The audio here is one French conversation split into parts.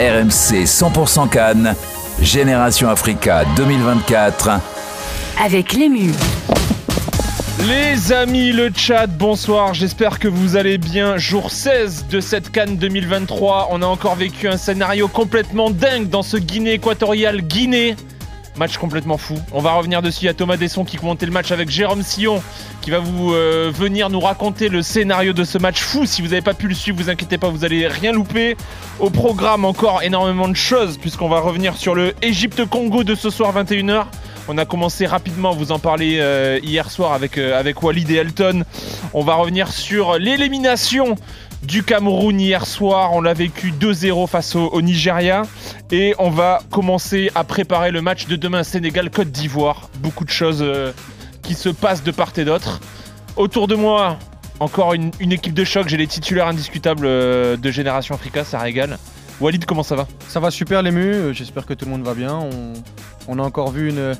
RMC 100% Cannes, Génération Africa 2024. Avec l'ému. Les amis, le chat, bonsoir, j'espère que vous allez bien. Jour 16 de cette Cannes 2023, on a encore vécu un scénario complètement dingue dans ce Guinée équatoriale Guinée. Match complètement fou. On va revenir dessus. A Thomas Desson qui commentait le match avec Jérôme Sillon qui va vous euh, venir nous raconter le scénario de ce match fou. Si vous n'avez pas pu le suivre, vous inquiétez pas, vous allez rien louper. Au programme, encore énormément de choses puisqu'on va revenir sur le Égypte-Congo de ce soir 21h. On a commencé rapidement à vous en parler euh, hier soir avec, euh, avec Walid et Elton. On va revenir sur l'élimination du Cameroun hier soir. On l'a vécu 2-0 face au, Nigeria. Et on va commencer à préparer le match de demain Sénégal-Côte d'Ivoire. Beaucoup de choses euh, qui se passent de part et d'autre. Autour de moi, encore une, équipe de choc. J'ai les titulaires indiscutables euh, de Génération Africa, ça régale. Walid, comment ça va? Ça va super l'ému, j'espère que tout le monde va bien. On a encore vu une,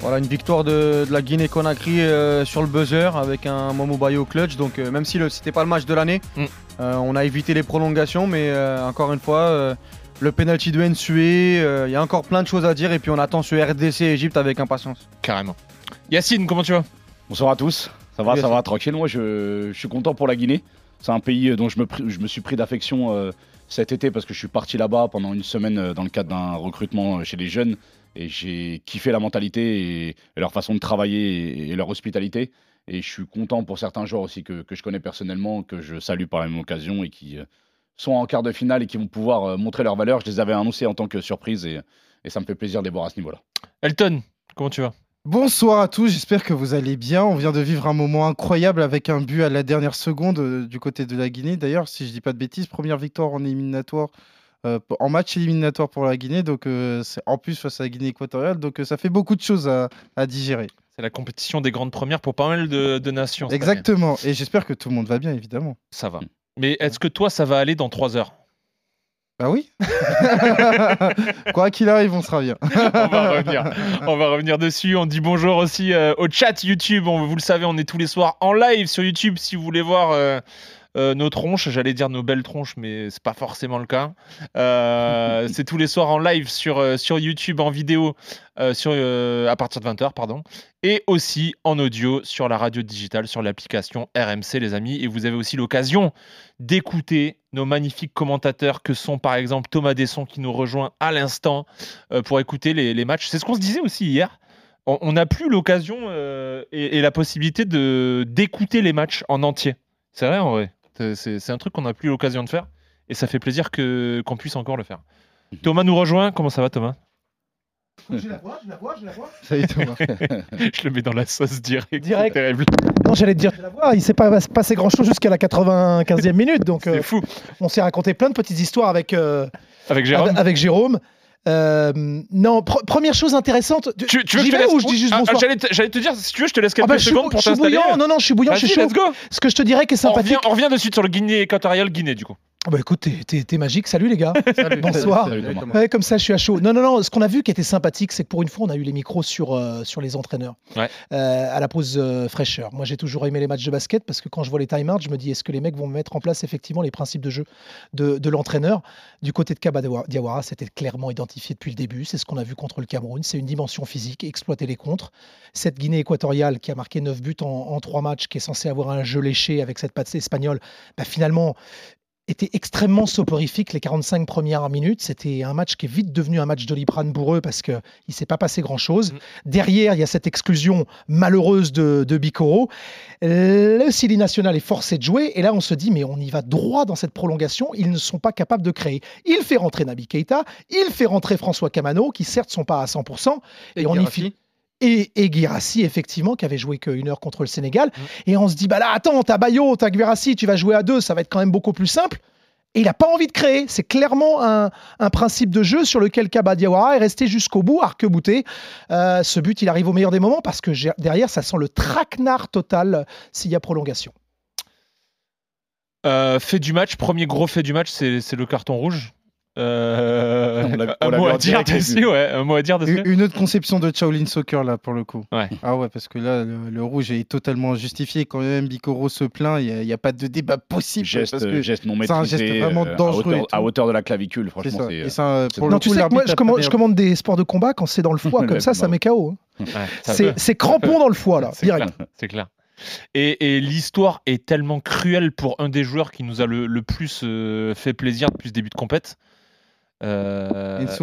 voilà, une victoire de, de la Guinée-Conakry euh, sur le buzzer avec un Momo Bayo clutch. Donc euh, même si ce n'était pas le match de l'année, Mm. euh, on a évité les prolongations. Mais euh, encore une fois, euh, le penalty de Nsue, euh, il y a encore plein de choses à dire. Et puis on attend ce RDC Égypte avec impatience. Carrément. Yacine, comment tu vas? Bonsoir à tous. Ça va, ça va, tranquille. Moi, je, je suis content pour la Guinée. C'est un pays dont je me, pri- je me suis pris d'affection euh, cet été parce que je suis parti là-bas pendant une semaine euh, dans le cadre d'un recrutement chez les jeunes et j'ai kiffé la mentalité et, et leur façon de travailler et, et leur hospitalité. Et je suis content pour certains joueurs aussi que, que je connais personnellement, que je salue par la même occasion et qui euh, sont en quart de finale et qui vont pouvoir euh, montrer leur valeur. Je les avais annoncés en tant que surprise et, et ça me fait plaisir de les voir à ce niveau-là. Elton, comment tu vas? Bonsoir à tous, j'espère que vous allez bien. On vient de vivre un moment incroyable avec un but à la dernière seconde euh, du côté de la Guinée. D'ailleurs, si je dis pas de bêtises, première victoire en éliminatoire, euh, en match éliminatoire pour la Guinée. Donc, euh, c'est en plus face à la Guinée équatoriale. Donc, euh, ça fait beaucoup de choses à, à digérer. C'est la compétition des grandes premières pour pas mal de, de nations. Exactement. Et j'espère que tout le monde va bien, évidemment. Ça va. Mais est-ce que toi, ça va aller dans 3 heures? Bah oui. Quoi qu'il arrive, on sera bien. on va revenir. On va revenir dessus. On dit bonjour aussi euh, au chat YouTube. On, vous le savez, on est tous les soirs en live sur YouTube si vous voulez voir euh, euh, nos tronches. J'allais dire nos belles tronches, mais c'est pas forcément le cas. Euh, c'est tous les soirs en live sur, euh, sur YouTube, en vidéo, sur, à partir de 20h, pardon. Et aussi en audio sur la radio digitale, sur l'application RMC, les amis. Et vous avez aussi l'occasion d'écouter nos magnifiques commentateurs que sont par exemple Thomas Desson qui nous rejoint à l'instant pour écouter les, les matchs. C'est ce qu'on se disait aussi hier. On on n'a plus l'occasion euh, et, et la possibilité de d'écouter les matchs en entier. C'est vrai en vrai? C'est- C'est c'est un truc qu'on n'a plus l'occasion de faire et ça fait plaisir que qu'on puisse encore le faire. Thomas nous rejoint. Comment ça va Thomas? Je la vois, je la vois, je la vois. Ça y est, Thomas. Je le mets dans la sauce direct. Direct. C'est terrible. Non, j'allais te dire, je la vois. Il s'est pas passé grand chose jusqu'à la 95e minute. Donc, euh, C'est fou. on s'est raconté plein de petites histoires avec, euh, Avec Jérôme. avec Jérôme. Euh, non, pr- première chose intéressante. Tu, tu veux que je te vais laisse ou je dis juste Ah, ah, bonsoir J'allais te, j'allais te dire, si tu veux, je te laisse Ah quelques bah, je suis, secondes pour je suis t'installer. bouillant. Non, non, je suis bouillant, je suis chaud. let's go. Ce que je te dirais qui est On revient, sympathique. on revient de suite sur le Guinée équatorial Guinée du coup. Ah bah écoute, t'es- magique. Salut les gars. Bonsoir. Salut, Thomas. Ouais, comme ça, je suis à chaud. Non, non, non. Ce qu'on a vu qui était sympathique, c'est que pour une fois, on a eu les micros sur, euh, sur les entraîneurs Ouais. Euh, à la pause euh, fraîcheur. Moi, j'ai toujours aimé les matchs de basket parce que quand je vois les time-outs, je me dis est-ce que les mecs vont mettre en place effectivement les principes de jeu de, de l'entraîneur? Du côté de Kaba Diawa- Diawara, c'était clairement identifié depuis le début. C'est ce qu'on a vu contre le Cameroun. C'est une dimension physique, exploiter les contres. Cette Guinée équatoriale qui a marqué 9 buts en, en 3 matchs, qui est censée avoir un jeu léché avec cette patte espagnole, bah, finalement était extrêmement soporifique les 45 premières minutes. C'était un match qui est vite devenu un match doliprane pour eux parce qu'il ne s'est pas passé grand-chose. Mm. Derrière, il y a cette exclusion malheureuse de, de Bicoro. Le Sili National est forcé de jouer et là, on se dit, mais on y va droit dans cette prolongation. Ils ne sont pas capables de créer. Il fait rentrer Nabi Keita, il fait rentrer François Camano, qui certes sont pas à 100%, et, on y finit. Et, et Guirassy, effectivement, qui avait joué qu'une heure contre le Sénégal. Et on se dit, bah là, attends, t'as Bayo, t'as Guirassy, tu vas jouer à deux, ça va être quand même beaucoup plus simple. Et il n'a pas envie de créer. C'est clairement un, un principe de jeu sur lequel Kaba Diawara est resté jusqu'au bout, arc-bouté. Euh, ce but, il arrive au meilleur des moments parce que derrière, ça sent le traquenard total euh, s'il y a prolongation. Euh, fait du match, premier gros fait du match, c'est le carton rouge. Euh, Un mot à dire dessus, ouais. Un mot à dire dessus. Une autre conception de Shaolin Soccer là pour le coup. Ouais. Ah ouais parce que là le, le rouge est totalement justifié quand même Bikoro se plaint il n'y a, pas de débat possible Geste, parce que geste non c'est un maîtrisé. geste vraiment euh, dangereux À hauteur, à tout. hauteur de la clavicule, c'est franchement, ça. c'est. Et ça, euh, pour Non, le tu sais que moi, je commande, je des sports de combat quand c'est dans le foie comme ça, ça met KO. hein. Ouais, C'est crampon dans le foie, là, C'est direct. clair, C'est clair. Et, et l'histoire est tellement cruelle pour un des joueurs qui nous a le, le plus euh, fait plaisir depuis ce début de compète. Euh, Ensue.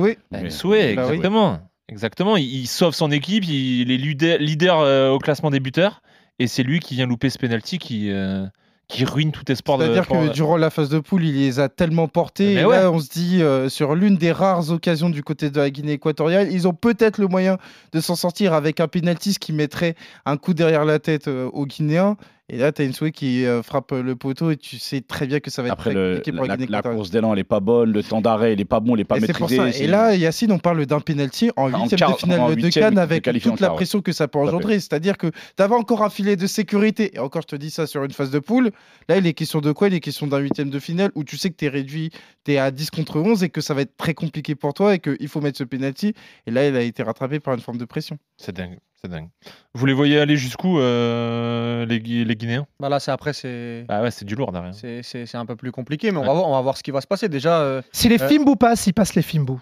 Souhait, Bah oui. exactement. Exactement. Il, il sauve son équipe, il est leader, leader, euh, au classement des buteurs, et c'est lui qui vient louper ce penalty qui, euh, qui ruine tout espoir de. C'est-à-dire que durant la phase de poule, il les a tellement portés. Mais et ouais. là, on se dit, euh, sur l'une des rares occasions du côté de la Guinée équatoriale, ils ont peut-être le moyen de s'en sortir avec un penalty qui mettrait un coup derrière la tête euh, aux Guinéens. Et là, tu as une souhait qui euh, frappe euh, le poteau et tu sais très bien que ça va être Après, très le- compliqué pour la, la, Guinée la équatoriale. course d'élan, elle est pas bonne. Le temps d'arrêt, il est pas bon, il est pas Et c'est pour maîtrisé. ça. Et là, Yacine, on parle d'un penalty en huitième de finale en de Cannes avec toute la pression que ça peut engendrer. C'est-à-dire que tu avais encore un filet de sécurité. Et encore, je te dis ça sur une phase de poule. Là, il est question de quoi? Il est question d'un huitième de finale où tu sais que tu es réduit, tu es à 10 contre 11 et que ça va être très compliqué pour toi et qu'il faut mettre ce penalty. Et là, il a été rattrapé par une forme de pression. C'est dingue, c'est dingue. Vous les voyez aller jusqu'où, euh, les, Gui- les Guinéens? Bah là, c'est après, c'est. Ah ouais, c'est du lourd derrière. C'est c'est- c'est un peu plus compliqué, mais on, Ouais. va voir, on va voir ce qui va se passer. Déjà, euh, Si les Euh. Fimbu passent, ils passent les Fimbu.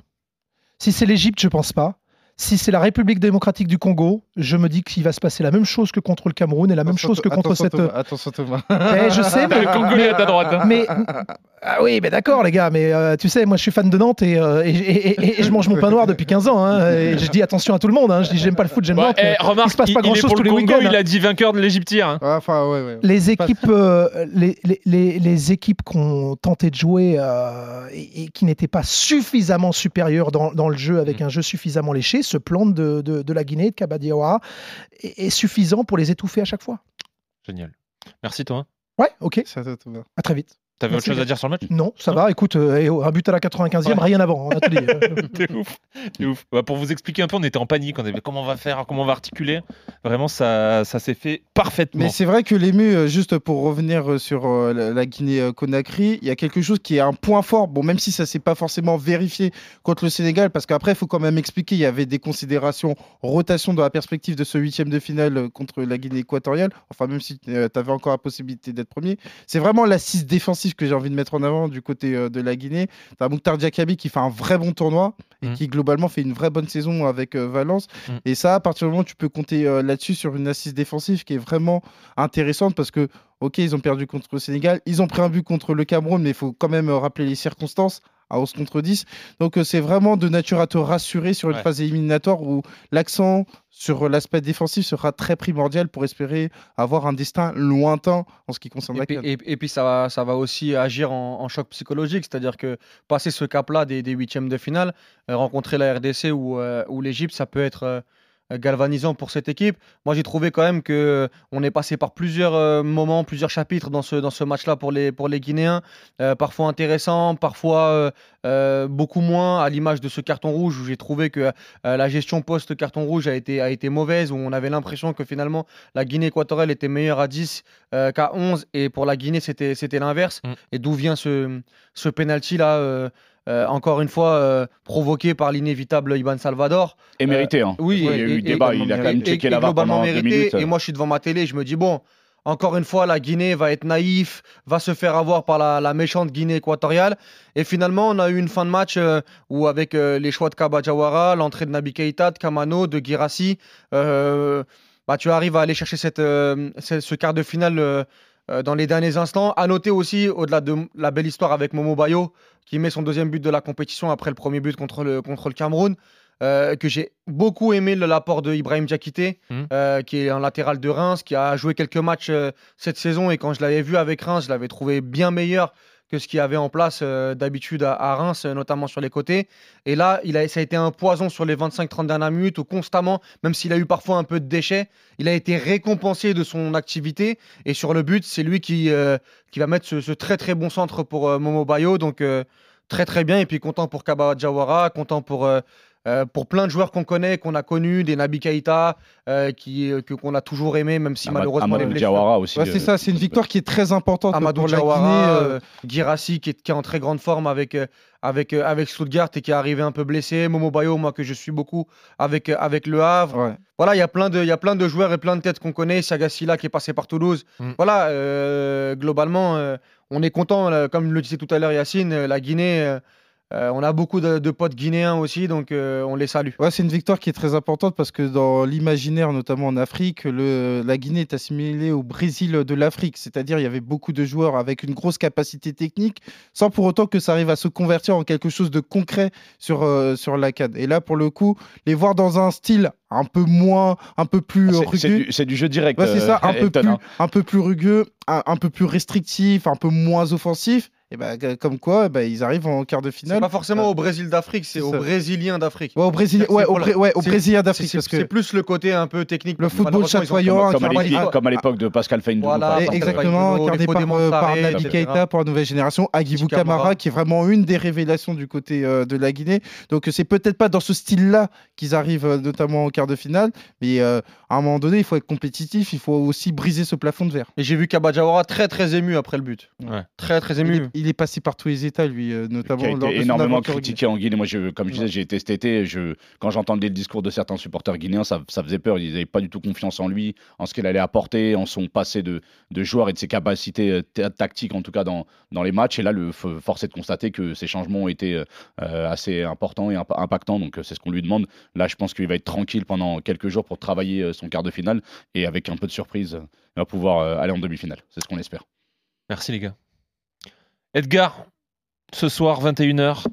Si c'est l'Égypte, je pense pas. Si c'est la République démocratique du Congo, je me dis qu'il va se passer la même chose que contre le Cameroun et la même chose que contre attention, cette. Thomas, Attention, Thomas. Eh, je sais, mais, Le Congolais à ta droite. hein. mais ah oui, mais d'accord les gars, mais euh, tu sais, moi je suis fan de Nantes et, euh, et, et- et- et je mange mon pain noir depuis 15 ans. hein, et je dis attention à tout le monde. hein, je dis j'aime pas le foot, j'aime Ouais, Nantes. eh, remarque, il se passe pas il est grand-chose pour tous le les Congo, week-ends. il a dit vainqueur de l'Égyptien. hein. Enfin, ouais, ouais. les équipes, euh, les, les- les- les équipes qui ont tenté de jouer euh, et, et qui n'étaient pas suffisamment supérieures dans, dans le jeu avec Mm. un jeu suffisamment léché se plantent de, de- de la Guinée, de Kabadiawara, est, est suffisant pour les étouffer à chaque fois. Génial. Merci toi. Ouais, ok, Ça, ça, Thomas. à très vite. T'avais autre chose à dire sur le match? Non, ça va, écoute, euh, un but à la 95e, Ouais. rien avant, on a tout dit. T'es ouf. T'es ouf. Bah, pour vous expliquer un peu, on était en panique. On avait comment on va faire, comment on va articuler. Vraiment, ça, ça s'est fait parfaitement. Mais c'est vrai que l'ému, euh, juste pour revenir euh, sur euh, la, Guinée-Conakry, il y a quelque chose qui est un point fort. Bon, même si ça s'est pas forcément vérifié contre le Sénégal, parce qu'après, il faut quand même expliquer, il y avait des considérations rotation dans la perspective de ce huitième de finale contre la Guinée équatoriale. Enfin, même si tu avais encore la possibilité d'être premier. C'est vraiment l'assise défensive que j'ai envie de mettre en avant du côté euh, de la Guinée. T'as Mouktar Diakabi qui fait un vrai bon tournoi et Mhm. qui globalement fait une vraie bonne saison avec euh, Valence. Mhm. Et ça, à partir du moment où tu peux compter euh, là-dessus sur une assise défensive qui est vraiment intéressante parce que, ok, ils ont perdu contre le Sénégal, ils ont pris un but contre le Cameroun, mais il faut quand même rappeler les circonstances à 11 contre 10. Donc euh, c'est vraiment de nature à te rassurer sur une Ouais. phase éliminatoire où l'accent sur l'aspect défensif sera très primordial pour espérer avoir un destin lointain en ce qui concerne Et la puis, et- et puis ça, va, ça va aussi agir en, en choc psychologique, c'est-à-dire que passer ce cap-là des, huitièmes de finale, euh, rencontrer la RDC ou, euh, ou l'Égypte, ça peut être euh, galvanisant pour cette équipe. Moi, j'ai trouvé quand même que euh, on est passé par plusieurs euh, moments, plusieurs chapitres dans ce, dans ce match-là pour les, pour les Guinéens, euh, parfois intéressants, parfois euh, euh, beaucoup moins, à l'image de ce carton rouge où j'ai trouvé que euh, la gestion post-carton rouge a été, a été mauvaise, où on avait l'impression que finalement la Guinée équatoriale était meilleure à 10 euh, qu'à 11 et pour la Guinée c'était l'inverse Mm. et d'où vient ce ce penalty là euh, euh, encore une fois euh, provoqué par l'inévitable Iban Salvador Et mérité, hein. oui, il y a eu et- débat, et- il a quand même et- checké la globalement pendant deux mérité minutes. et moi je suis devant ma télé je me dis bon encore une fois la Guinée va être naïf va se faire avoir par la, la méchante Guinée équatoriale et finalement on a eu une fin de match euh, où avec euh, les choix de Kaba Jawara l'entrée de Nabi Keita de Kamano de Girassi euh, bah, tu arrives à aller chercher cette, euh, ce, quart de finale euh, euh, dans les derniers instants. À noter aussi, au-delà de la belle histoire avec Momo Bayo, qui met son deuxième but de la compétition après le premier but contre le, contre le Cameroun, euh, que j'ai beaucoup aimé le- l'apport de Ibrahim Diakité, Mhm. euh, qui est un latéral de Reims, qui a joué quelques matchs euh, cette saison. Et quand je l'avais vu avec Reims, je l'avais trouvé bien meilleur ce qu'il avait en place euh, d'habitude à, Reims, euh, notamment sur les côtés. Et là, il a, ça a été un poison sur les 25-30 dernières minutes où constamment, même s'il a eu parfois un peu de déchets, il a été récompensé de son activité. Et sur le but, c'est lui qui, euh, qui va mettre ce, très très bon centre pour Momo Bayo. Donc très très bien. Et puis content pour Kaba Jawara, content pour euh, pour plein de joueurs qu'on connaît, qu'on a connus, des Nabi Keita, euh, qui, euh, que- qu'on a toujours aimé, même si Amad- malheureusement. les Amadou Diawara aussi. Ouais, c'est euh, ça, c'est une victoire qui est très importante Amadou pour la Diawara, Guinée. euh, euh, Guirassy qui est, qui est en très grande forme avec, avec, avec Stuttgart et qui est arrivé un peu blessé. Momo Bayo, moi que je suis beaucoup avec, avec Le Havre. ouais. Voilà, il y a plein de, il y a plein de joueurs et plein de têtes qu'on connaît. Sagasila qui est passé par Toulouse. Mm. Voilà, euh, globalement, euh, on est content. comme le disait tout à l'heure Yacine, la Guinée, euh, on a beaucoup de, de potes guinéens aussi, donc euh, on les salue. Ouais, c'est une victoire qui est très importante parce que dans l'imaginaire, notamment en Afrique, le, la Guinée est assimilée au Brésil de l'Afrique. C'est-à-dire, il y avait beaucoup de joueurs avec une grosse capacité technique, sans pour autant que ça arrive à se convertir en quelque chose de concret sur, euh, sur la CAD. Et là, pour le coup, les voir dans un style un peu moins, un peu plus ah, c'est- rugueux. du- C'est du jeu direct. Ouais, c'est ça, un euh, peu, Elton, plus, hein. un peu plus rugueux, un, un peu plus restrictif, un peu moins offensif. Et que- comme quoi, ben, ils arrivent en quart de C'est finale. pas forcément au Brésil d'Afrique, c'est ça. Brésiliens d'Afrique. Ouais, au Brésil, ouais, au, Bré- ouais, au Brésilien d'Afrique. c'est que plus le côté un peu technique. Le football chatoyant, Comme à Carvalho- l'époque- comme à l'époque de Pascal Feindou. Voilà, exactement, incarné par, euh, par Nabi. Keita pour la nouvelle génération, Agibou Camara. Camara, qui est vraiment une des révélations du côté euh, de la Guinée. Donc, euh, c'est peut-être pas dans ce style-là qu'ils arrivent, euh, notamment en quart de finale, mais euh, à un moment donné, il faut être compétitif, il faut aussi briser ce plafond de verre. Et j'ai vu Kabadjawara très très ému après le but. Ouais. Très très Il ému. Il est passé par tous les états, lui, euh, qui notamment a lors de été énormément critiqué en Guinée. Moi, je, comme je disais, j'ai été cet été. Je, quand j'entendais le discours de certains supporters guinéens, ça, ça faisait peur. Ils n'avaient pas du tout confiance en lui, en ce qu'il allait apporter, en son passé de, de joueur et de ses capacités euh, ta- tactiques, en tout cas dans, dans les matchs. Et là, le force est de constater que ces changements ont été euh, assez importants et imp- impactants. Donc, c'est ce qu'on lui demande. Là, je pense qu'il va être tranquille pendant quelques jours pour travailler son quart de finale. Et avec un peu de surprise, il va pouvoir aller en demi-finale. C'est ce qu'on espère. Merci les gars. Edgar, ce soir 21h,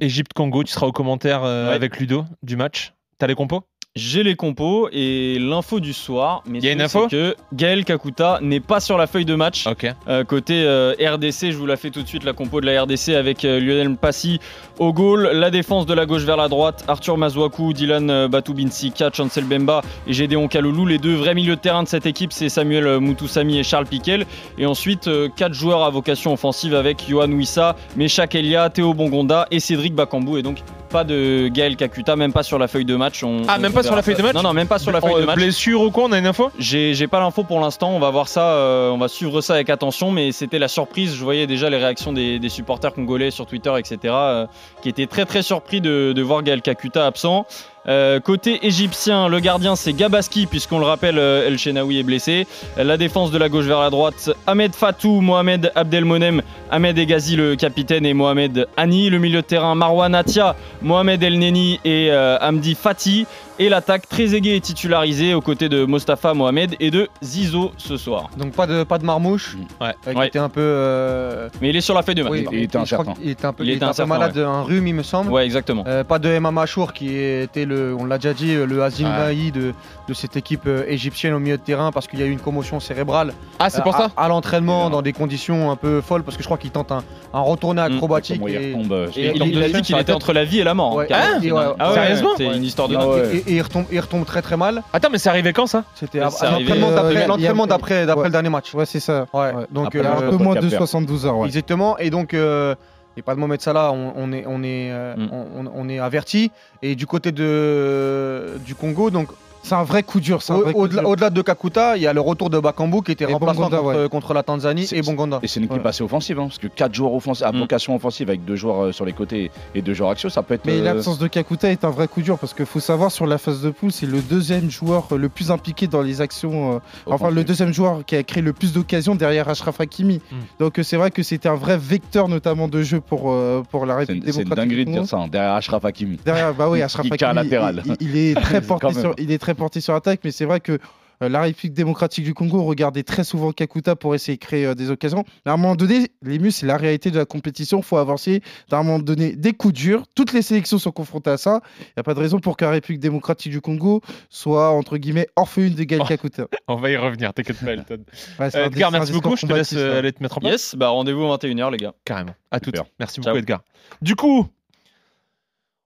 Égypte-Congo, tu seras au commentaire euh, Ouais. avec Ludo du match. T'as les compos? J'ai les compos et l'info du soir. Mais Y a une info que Gaël Kakuta n'est pas sur la feuille de match. Euh, côté euh, RDC, je vous la fais tout de suite, la compo de la RDC avec euh, Lionel Passy au goal, la défense de la gauche vers la droite, Arthur Mazouakou, Dylan Batubinsika, Chancel Bemba et Gédéon Kaloulou. Les deux vrais milieux de terrain de cette équipe, c'est Samuel Moutoussami et Charles Piquel. Et ensuite, quatre joueurs à vocation offensive avec Johan Wissa, Meshak Elia, Théo Bongonda et Cédric Bakambou. Et donc, pas de Gaël Kakuta, même pas sur la feuille de match. On- Ah, on même pas sur la feuille de match Non, non, même pas sur la feuille de match. Blessure ou quoi On a une info J'ai pas l'info pour l'instant, on va voir ça, euh, on va suivre ça avec attention, mais c'était la surprise. Je voyais déjà les réactions des, des supporters congolais sur Twitter, etc., euh, qui étaient très très surpris de, de voir Gaël Kakuta absent. Euh, côté égyptien, le gardien c'est Gabaski, puisqu'on le rappelle, euh, El Shenaoui est blessé. Euh, La défense de la gauche vers la droite, Ahmed Fatou, Mohamed Abdelmonem, Ahmed Egazi le capitaine et Mohamed Hani. Le milieu de terrain, Marwan Atia, Mohamed El Neni et euh, Hamdi Fati. Et l'attaque, Trezeguet est titularisé aux côtés de Mostafa Mohamed et de Zizo ce soir. Donc pas de, pas de marmouche. Ouais. euh, qui Ouais. était un peu. euh, Mais il est sur la feuille de match. oui, il était incertain. un peu, Il il était un peu malade, un rhume il me semble. Ouais, exactement. Euh, pas de Emma Machour qui était le, on l'a déjà dit, le Hazim Ouais. Mahi de, de cette équipe euh, égyptienne au milieu de terrain parce qu'il y a eu une commotion cérébrale Ah, c'est pour euh, ça à, à l'entraînement dans des conditions un peu folles parce que je crois qu'il tente un, un retourné Mm. acrobatique. Il et- retombe, euh, Et sur- il, il- il il a dit qu'il était entre la vie et la mort. hein, carrément. Ah, Ah Sérieusement C'est une histoire de Ah. Et, il, retombe, il retombe très très mal. Attends, mais c'est arrivé quand ça? C'était Ça, à- c'est à arrivé, l'entraînement euh, d'après il y a- l'entraînement il y a- d'après le dernier match. Ouais, c'est ça. Ouais. Ouais. Donc Après, Il y a Euh, un peu moins de Cap-Vert. 72 heures. Ouais. Exactement. Et donc, euh, et pas de Mohamed Salah, on, on est, on, est, euh, Mm. on, on- on est averti. Et du côté de, du Congo, donc C'est un vrai coup dur. au- au-delà de Kakuta, il y a le retour de Bakambu qui était Et remplaçant Bongonda, contre, ouais. contre la Tanzanie et Bongonda. Et c'est une équipe Ouais. assez offensive, hein, parce que 4 joueurs offensifs, à Mm. vocation offensive avec deux joueurs euh, sur les côtés et deux joueurs axiaux, ça peut être. Mais euh, l'absence de Kakuta est un vrai coup dur parce qu'il faut savoir sur la phase de poule, c'est le deuxième joueur euh, le plus impliqué dans les actions. euh, enfin, le deuxième joueur qui a créé le plus d'occasions derrière Ashraf Hakimi. Mm. Donc, c'est vrai que c'était un vrai vecteur, notamment de jeu pour, euh, pour la C'est République c'est une dinguerie de dire ça, hein, derrière Ashraf Hakimi. Derrière, bah oui, Ashraf Hakimi, latéral. il, il- il est très porté sur, il est très porté sur attaque, mais c'est vrai que euh, la République démocratique du Congo regardait très souvent Kakuta pour essayer de créer euh, des occasions. Mais à un moment donné, les mus, c'est la réalité de la compétition. Il faut avancer. À un moment donné, des coups durs. Toutes les sélections sont confrontées à ça. Il n'y a pas de raison pour que la République démocratique du Congo soit, entre guillemets, orpheline de Gaël Oh. Kakuta. On va y revenir, t'inquiète pas, Elton. Ouais, Euh, Edgar, merci beaucoup. Je te laisse euh, aller te mettre en place. Yes, bah rendez-vous 21h, les gars. Carrément. À. Super. Merci Ciao. beaucoup, Edgar. Du coup,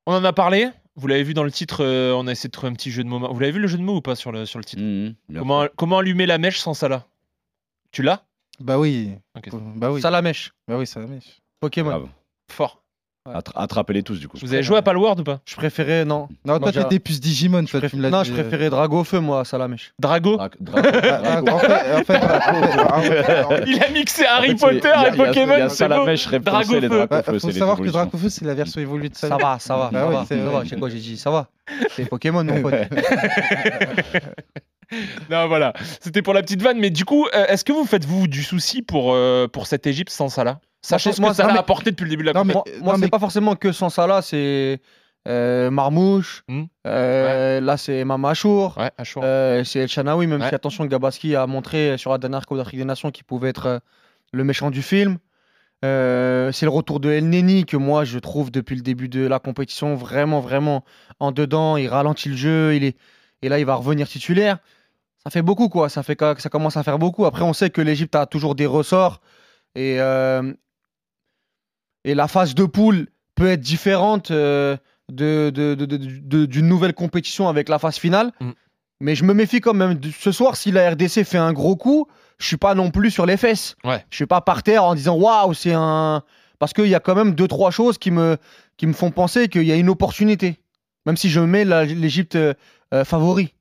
on en a parlé. Vous l'avez vu dans le titre. euh, on a essayé de trouver un petit jeu de mots. Vous l'avez vu le jeu de mots ou pas sur le, sur le titre Mhm, comment, comment allumer la mèche sans ça là Tu l'as Bah oui. Ok. Bah oui. Salamèche, Bah oui, ça la mèche. Pokémon. Fort. Attra- Attrapez-les tous du coup. Vous avez joué à Palworld ou pas? Je préférais, non. Non, toi, t'étais plus Digimon, toi, tu me l'as Non, je euh. préférais Drago au feu, moi, à Salamèche. Drago Il a mixé Harry En fait, Potter il y a- et il Pokémon. Il c'est ça la beau. mèche réponse et les Dragofeu. Bah, Dracofeu, faut savoir que évolutions. Dracofeu, c'est la version évoluée de ça. Ça va, ça va, Bah ça ouais, va. va, c'est quoi j'ai dit Ça va. C'est Pokémon, mon pote. Non, voilà. C'était pour la petite vanne. Mais du coup, euh, est-ce que vous faites vous du souci pour, euh, pour cette Égypte sans Salah? Moi, ce que mais- a apporté depuis le début de la compétition. Moi, moi, c'est pas forcément que sans ça là, c'est euh, Marmouche. Hmm. euh, Là, c'est Mamachour. Ouais. Euh, c'est El Chanaoui, même Ouais. si attention, Gabaski a montré sur la dernière Coupe d'Afrique des Nations qu'il pouvait être euh, le méchant du film. Euh, c'est le retour de El Neni que moi je trouve depuis le début de la compétition vraiment vraiment en dedans. Il ralentit le jeu, il est et là il va revenir titulaire. Ça fait beaucoup quoi, ça fait ça commence à faire beaucoup. Après on sait que l'Égypte a toujours des ressorts et euh, et la phase de poule peut être différente euh, de, de- de- de- de- d'une nouvelle compétition avec la phase finale. Mm. Mais je me méfie quand même. Ce soir, si la RDC fait un gros coup, je suis pas non plus sur les fesses. Ouais. Je suis pas par terre en disant waouh, c'est un. Parce qu'il y a quand même deux, trois choses qui me, qui me font penser qu'il y a une opportunité. Même si je mets la- l'Égypte euh, euh, favori.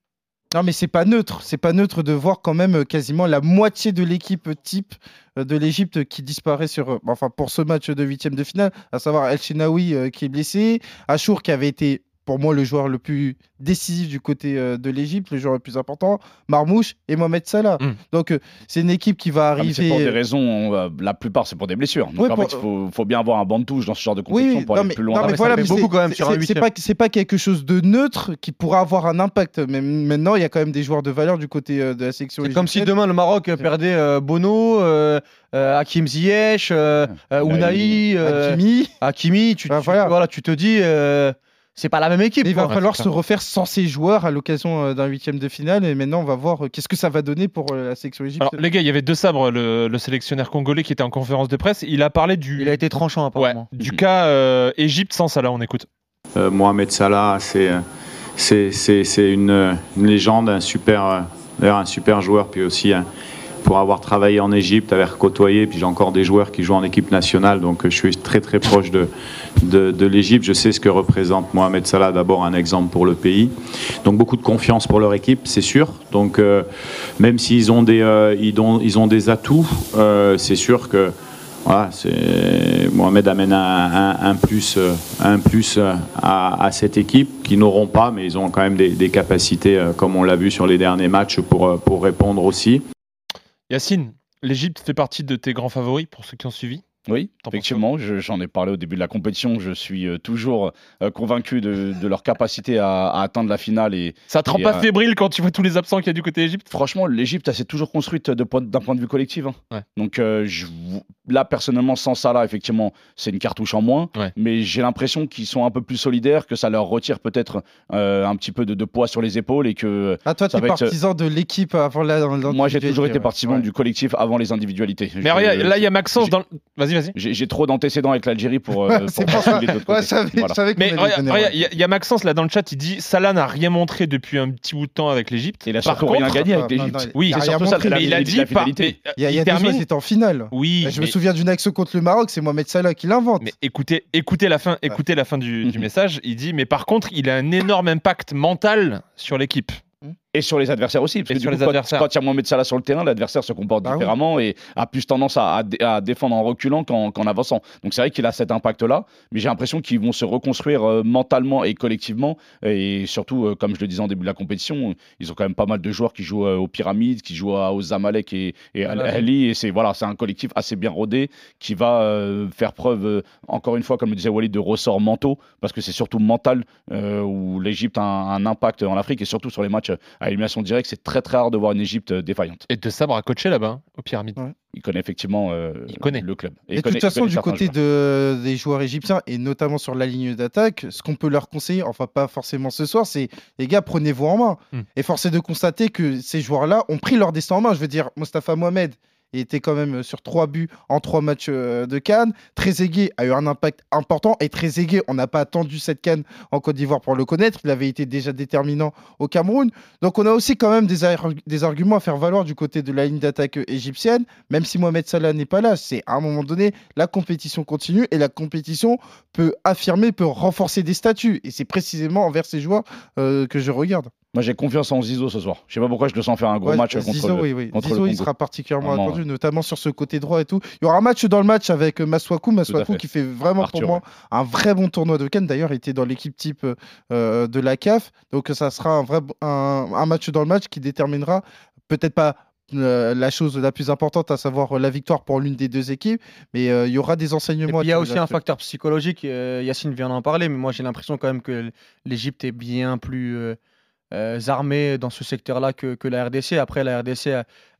Non, mais c'est pas neutre. C'est pas neutre de voir quand même euh, quasiment la moitié de l'équipe type euh, de l'Égypte qui disparaît euh, pour ce match de huitième de finale, à savoir El Shenaoui qui est blessé, Achour qui avait été pour moi le joueur le plus décisif du côté euh, de l'Égypte, le joueur le plus important, Marmouche et Mohamed Salah. Mm. Donc euh, c'est une équipe qui va Ah, arriver. c'est pour des raisons, euh, la plupart c'est pour des blessures. Donc Ouais, en pour- fait, il faut, faut bien avoir un banc de touche dans ce genre de compétition oui, pour non, aller mais, plus loin. non, mais voilà, mais beaucoup c'est- quand même sur un c'est- pas, c'est pas quelque chose de neutre qui pourra avoir un impact. Mais maintenant, il y a quand même des joueurs de valeur du côté euh, de la section. C'est comme si demain le Maroc perdait euh, Bono, euh, euh, Hakim Ziyech, euh, euh, euh, Hakimi. Hakimi. Tu, Ah, tu- voilà. voilà, tu te dis, euh, c'est pas la même équipe. Il va falloir se refaire sans ces joueurs à l'occasion euh, d'un huitième de finale. Et maintenant, on va voir euh, qu'est-ce que ça va donner pour euh, la section Alors, égyptienne. les gars, il y avait deux sabres, le, le sélectionneur congolais qui était en conférence de presse. Il a parlé du, Il a été tranchant ouais, apparemment. du cas euh, Égypte sans Salah. On écoute. Euh, Mohamed Salah, c'est c'est c'est c'est une, une légende, un super euh, d'ailleurs un super joueur, puis aussi un- pour avoir travaillé en Égypte, avoir côtoyé, puis j'ai encore des joueurs qui jouent en équipe nationale, donc euh, je suis très très proche de de, de l'Égypte. Je sais ce que représente Mohamed Salah, d'abord un exemple pour le pays, donc beaucoup de confiance pour leur équipe, c'est sûr. Donc euh, même s'ils ont des euh, ils ont ils ont des atouts, c'est sûr que voilà, Mohamed amène un, un- plus, un plus à, à cette équipe qui n'auront pas, mais ils ont quand même des, des capacités, comme on l'a vu sur les derniers matchs, pour, pour répondre aussi. Yacine, l'Égypte fait partie de tes grands favoris pour ceux qui ont suivi? Oui, effectivement, je- j'en ai parlé au début de la compétition. Je suis euh, toujours euh, convaincu de, de leur capacité à, à atteindre la finale. Et Ça te rend pas euh, fébrile quand tu vois tous les absents qu'il y a du côté Égypte? Franchement, l'Égypte, elle s'est toujours construite d'un point de vue collectif. hein. Ouais. Donc euh, je- là, personnellement, sans Salah, effectivement, c'est une cartouche en moins. Ouais. Mais j'ai l'impression qu'ils sont un peu plus solidaires, que ça leur retire peut-être euh, un petit peu de, de poids sur les épaules et que Ah, toi, ça t'es être- partisan de l'équipe avant la. moi, j'ai toujours été partisan Ouais. du collectif avant les individualités. Mais regarde, là, il y a Maxence dans. le- Vas-y, vas-y. J'ai trop d'antécédents avec l'Algérie pour, euh, C'est pour ça. Ouais, je savais, Voilà. Mais il y, y a Maxence là dans le chat, il dit Salah n'a rien montré depuis un petit bout de temps avec l'Égypte. Et il a surtout rien gagné avec Ah, l'Égypte. Oui, il a c'est rien surtout ça. Mais il a dit euh, Il y a, termine. étaient en finale. Oui, je me souviens d'une action contre le Maroc, c'est Mohamed Salah qui l'invente. Mais écoutez, écoutez la fin, écoutez la fin du, du message. Il dit, mais par contre, il a un énorme impact mental sur l'équipe. Et sur les adversaires aussi. Parce Et que du sur coup, les adversaires. Quand il y a Mohamed Salah sur le terrain, l'adversaire se comporte Bah oui. différemment et a plus tendance à, à dé- à défendre en reculant qu'en qu'en avançant. Donc c'est vrai qu'il a cet impact-là, mais j'ai l'impression qu'ils vont se reconstruire euh, mentalement et collectivement. Et surtout, euh, comme je le disais en début de la compétition, ils ont quand même pas mal de joueurs qui jouent euh, aux Pyramides, qui jouent à- aux Zamalek et, et à. Ali. Et c'est voilà, un collectif assez bien rodé qui va faire preuve, encore une fois, comme le disait Walid, de ressorts mentaux, parce que c'est surtout mental où l'Égypte a un, un impact en Afrique et surtout sur les matchs à élimination directe, c'est très très rare de voir une Égypte euh, défaillante. Et de sabre à coacher là-bas, hein, aux pyramides. Il connaît effectivement euh, Il connaît. le club. Et de connaît- toute façon, du côté joueurs. de, des joueurs égyptiens, et notamment sur la ligne d'attaque, ce qu'on peut leur conseiller, enfin pas forcément ce soir, c'est les gars, prenez-vous en main. Hmm. Et force est de constater que ces joueurs-là ont pris leur destin en main. Je veux dire, Mostafa Mohamed Il était quand même sur trois buts en trois matchs euh, de Cannes. Trezeguet a eu un impact important et Trezeguet, on n'a pas attendu cette Cannes en Côte d'Ivoire pour le connaître. Il avait été déjà déterminant au Cameroun. Donc on a aussi quand même des, ar- des arguments à faire valoir du côté de la ligne d'attaque euh, égyptienne, même si Mohamed Salah n'est pas là. C'est à un moment donné, la compétition continue et la compétition peut affirmer, peut renforcer des statuts. Et c'est précisément envers ces joueurs euh, que je regarde. Moi, j'ai confiance en Zizou ce soir. Je sais pas pourquoi je le sens faire un gros Ouais, match euh, contre oui, oui. contre le il sera particulièrement Vraiment, attendu, notamment sur ce côté droit et tout. Il y aura un match dans le match avec euh, Maswaku. Maswaku fait. qui fait vraiment Arthur, pour moi un vrai bon tournoi de Cannes. D'ailleurs, il était dans l'équipe type euh, euh, de la CAF. Donc ça sera un, vrai, un, un match dans le match qui déterminera peut-être pas euh, la chose la plus importante, à savoir euh, la victoire pour l'une des deux équipes, mais euh, il y aura des enseignements. il y a aussi un facteur psychologique. euh, Yacine vient d'en parler, mais moi j'ai l'impression quand même que l'Égypte est bien plus euh, euh, armée dans ce secteur-là que, que la RDC. Après, la RDC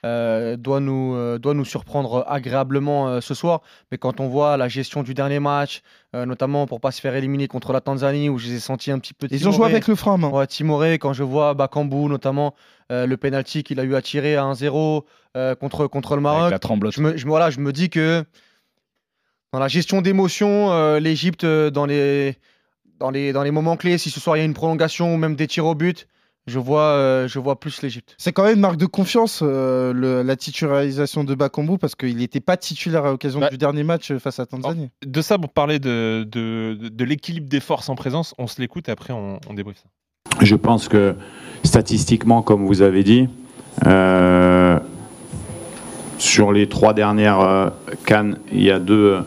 euh, doit, nous, euh, doit nous surprendre agréablement euh, ce soir. Mais quand on voit la gestion du dernier match, euh, notamment pour pas se faire éliminer contre la Tanzanie, où je les ai sentis un petit peu Ils ont joué avec le frein. Ouais, timoré, quand je vois Bakambu, notamment euh, le penalty qu'il a eu à tirer à 1-0 euh, contre, contre le Maroc. Avec la tremblote. Je me, je me- voilà, je me dis que dans la gestion d'émotion, euh, l'Égypte, euh, dans les, dans, les, dans les moments clés, si ce soir il y a une prolongation ou même des tirs au but, je vois, euh, je vois plus l'Égypte. C'est quand même une marque de confiance, euh, le- la titularisation de Bakambu, parce qu'il n'était pas titulaire à l'occasion Bah, du dernier match euh, face à Tanzanie. De ça, pour parler de, de, de- de l'équilibre des forces en présence, on se l'écoute et après on, on débriefe ça. Je pense que statistiquement, comme vous avez dit, euh, sur les trois dernières euh, Cannes, il y a deux,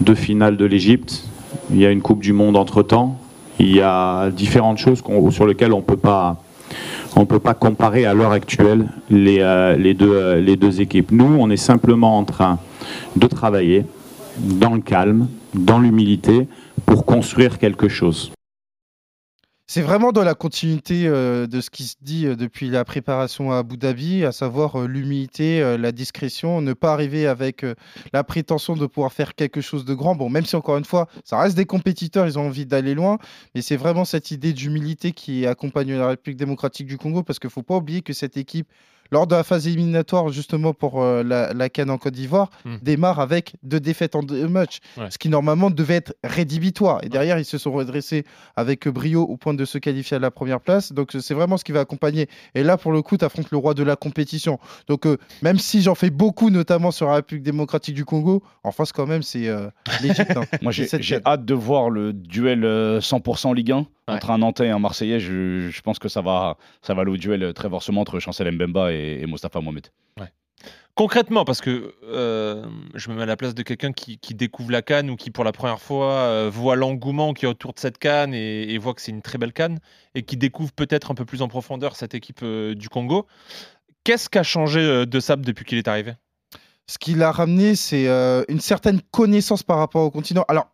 deux finales de l'Égypte. Il y a une Coupe du Monde entre-temps. Il y a différentes choses sur lesquelles on ne peut pas on peut pas comparer à l'heure actuelle les, euh, deux, euh, les deux équipes. Nous, on est simplement en train de travailler dans le calme, dans l'humilité, pour construire quelque chose. C'est vraiment dans la continuité euh, de ce qui se dit euh, depuis la préparation à Abu Dhabi, à savoir euh, l'humilité, la discrétion, ne pas arriver avec la prétention de pouvoir faire quelque chose de grand. Bon, même si encore une fois, ça reste des compétiteurs, ils ont envie d'aller loin, mais c'est vraiment cette idée d'humilité qui accompagne la République démocratique du Congo, parce qu'il ne faut pas oublier que cette équipe, lors de la phase éliminatoire justement pour euh, la, la Cannes en Côte d'Ivoire, Hmm. démarre avec deux défaites en deux matchs, Ouais. ce qui normalement devait être rédhibitoire. Et derrière, ils se sont redressés avec brio au point de se qualifier à la première place. Donc c'est vraiment ce qui va accompagner. Et là, pour le coup, tu affrontes le roi de la compétition. Donc euh, même si j'en fais beaucoup, notamment sur la République démocratique du Congo, en face quand même, c'est euh, l'Égypte. hein. Moi, j'ai hâte de voir le duel euh, 100% Ligue 1 entre un Nantais et un Marseillais. Je, je pense que ça va, ça va aller au duel euh, très forcément entre Chancel Mbemba et, et Mostafa Mohamed. Concrètement, parce que euh, je me mets à la place de quelqu'un qui, qui découvre la canne ou qui pour la première fois euh, voit l'engouement qui est autour de cette canne et, et voit que c'est une très belle canne et qui découvre peut-être un peu plus en profondeur cette équipe euh, du Congo. Qu'est-ce qu'a changé euh, de Sab depuis qu'il est arrivé? Ce qui l'a ramené, c'est euh, une certaine connaissance par rapport au continent. Alors,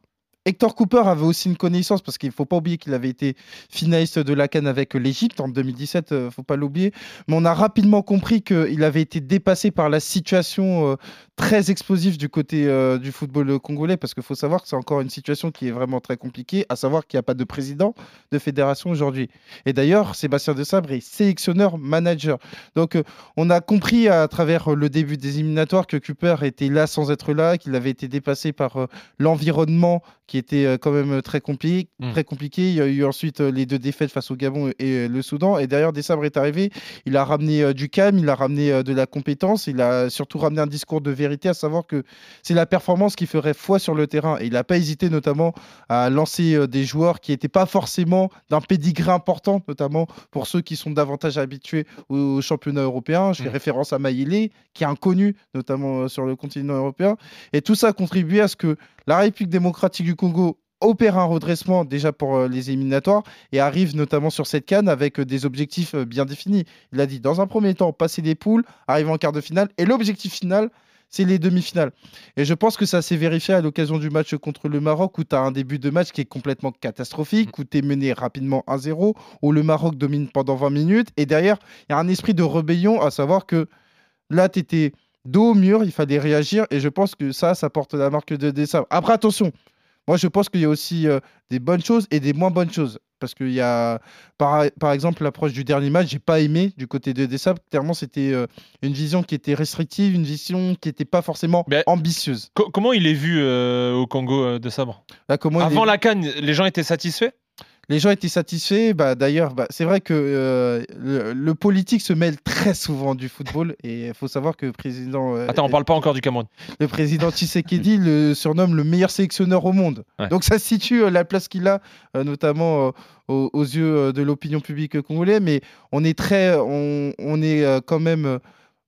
Hector Cooper avait aussi une connaissance parce qu'il ne faut pas oublier qu'il avait été finaliste de la Cannes avec l'Égypte en 2017, il ne faut pas l'oublier. Mais on a rapidement compris qu'il avait été dépassé par la situation euh, très explosive du côté euh, du football congolais parce qu'il faut savoir que c'est encore une situation qui est vraiment très compliquée, à savoir qu'il n'y a pas de président de fédération aujourd'hui. Et d'ailleurs, Sébastien De Sabre est sélectionneur-manager. Donc, euh, on a compris à travers euh, le début des éliminatoires que Cooper était là sans être là, qu'il avait été dépassé par euh, l'environnement qui était euh, quand même euh, très compliqué, Mm. très compliqué. Il y a eu ensuite euh, les deux défaites face au Gabon et le Soudan. Et derrière, Desabre est arrivé. Il a ramené du calme, il a ramené de la compétence, il a surtout ramené un discours de vérité, à savoir que c'est la performance qui ferait foi sur le terrain. Et il n'a pas hésité notamment à lancer des joueurs qui n'étaient pas forcément d'un pédigré important, notamment pour ceux qui sont davantage habitués au, championnat européen. Je fais Mm. référence à Maïlé, qui est inconnu, notamment sur le continent européen. Et tout ça a contribué à ce que la République démocratique du Congo opère un redressement déjà pour euh, les éliminatoires et arrive notamment sur cette canne avec euh, des objectifs euh, bien définis. Il a dit dans un premier temps passer des poules, arriver en quart de finale et l'objectif final c'est les demi-finales. Et je pense que ça s'est vérifié à l'occasion du match contre le Maroc où tu as un début de match qui est complètement catastrophique, où tu es mené rapidement 1-0, où le Maroc domine pendant 20 minutes et derrière il y a un esprit de rébellion à savoir que là tu étais dos au mur, il fallait réagir et je pense que ça, ça porte la marque de Dessab. Après, attention, Moi, je pense qu'il y a aussi euh, des bonnes choses et des moins bonnes choses. Parce qu'il y a, par, par exemple, l'approche du dernier match, j'ai pas aimé du côté de Dessab. Clairement, c'était euh, une vision qui était restrictive, une vision qui n'était pas forcément Mais- ambitieuse. Co- comment il est vu euh, au Congo de sabre Là, comment il est- Avant la canne, les gens étaient satisfaits? Les gens étaient satisfaits. Bah, D'ailleurs, bah, c'est vrai que euh, le, le politique se mêle très souvent du football. Et il faut savoir que le président, euh, Attends, on parle pas encore du Cameroun. le président Tshisekedi le surnomme le meilleur sélectionneur au monde. Ouais. Donc ça situe euh, la place qu'il a, notamment aux, aux yeux de l'opinion publique congolaise. Mais on est très, on, on est quand même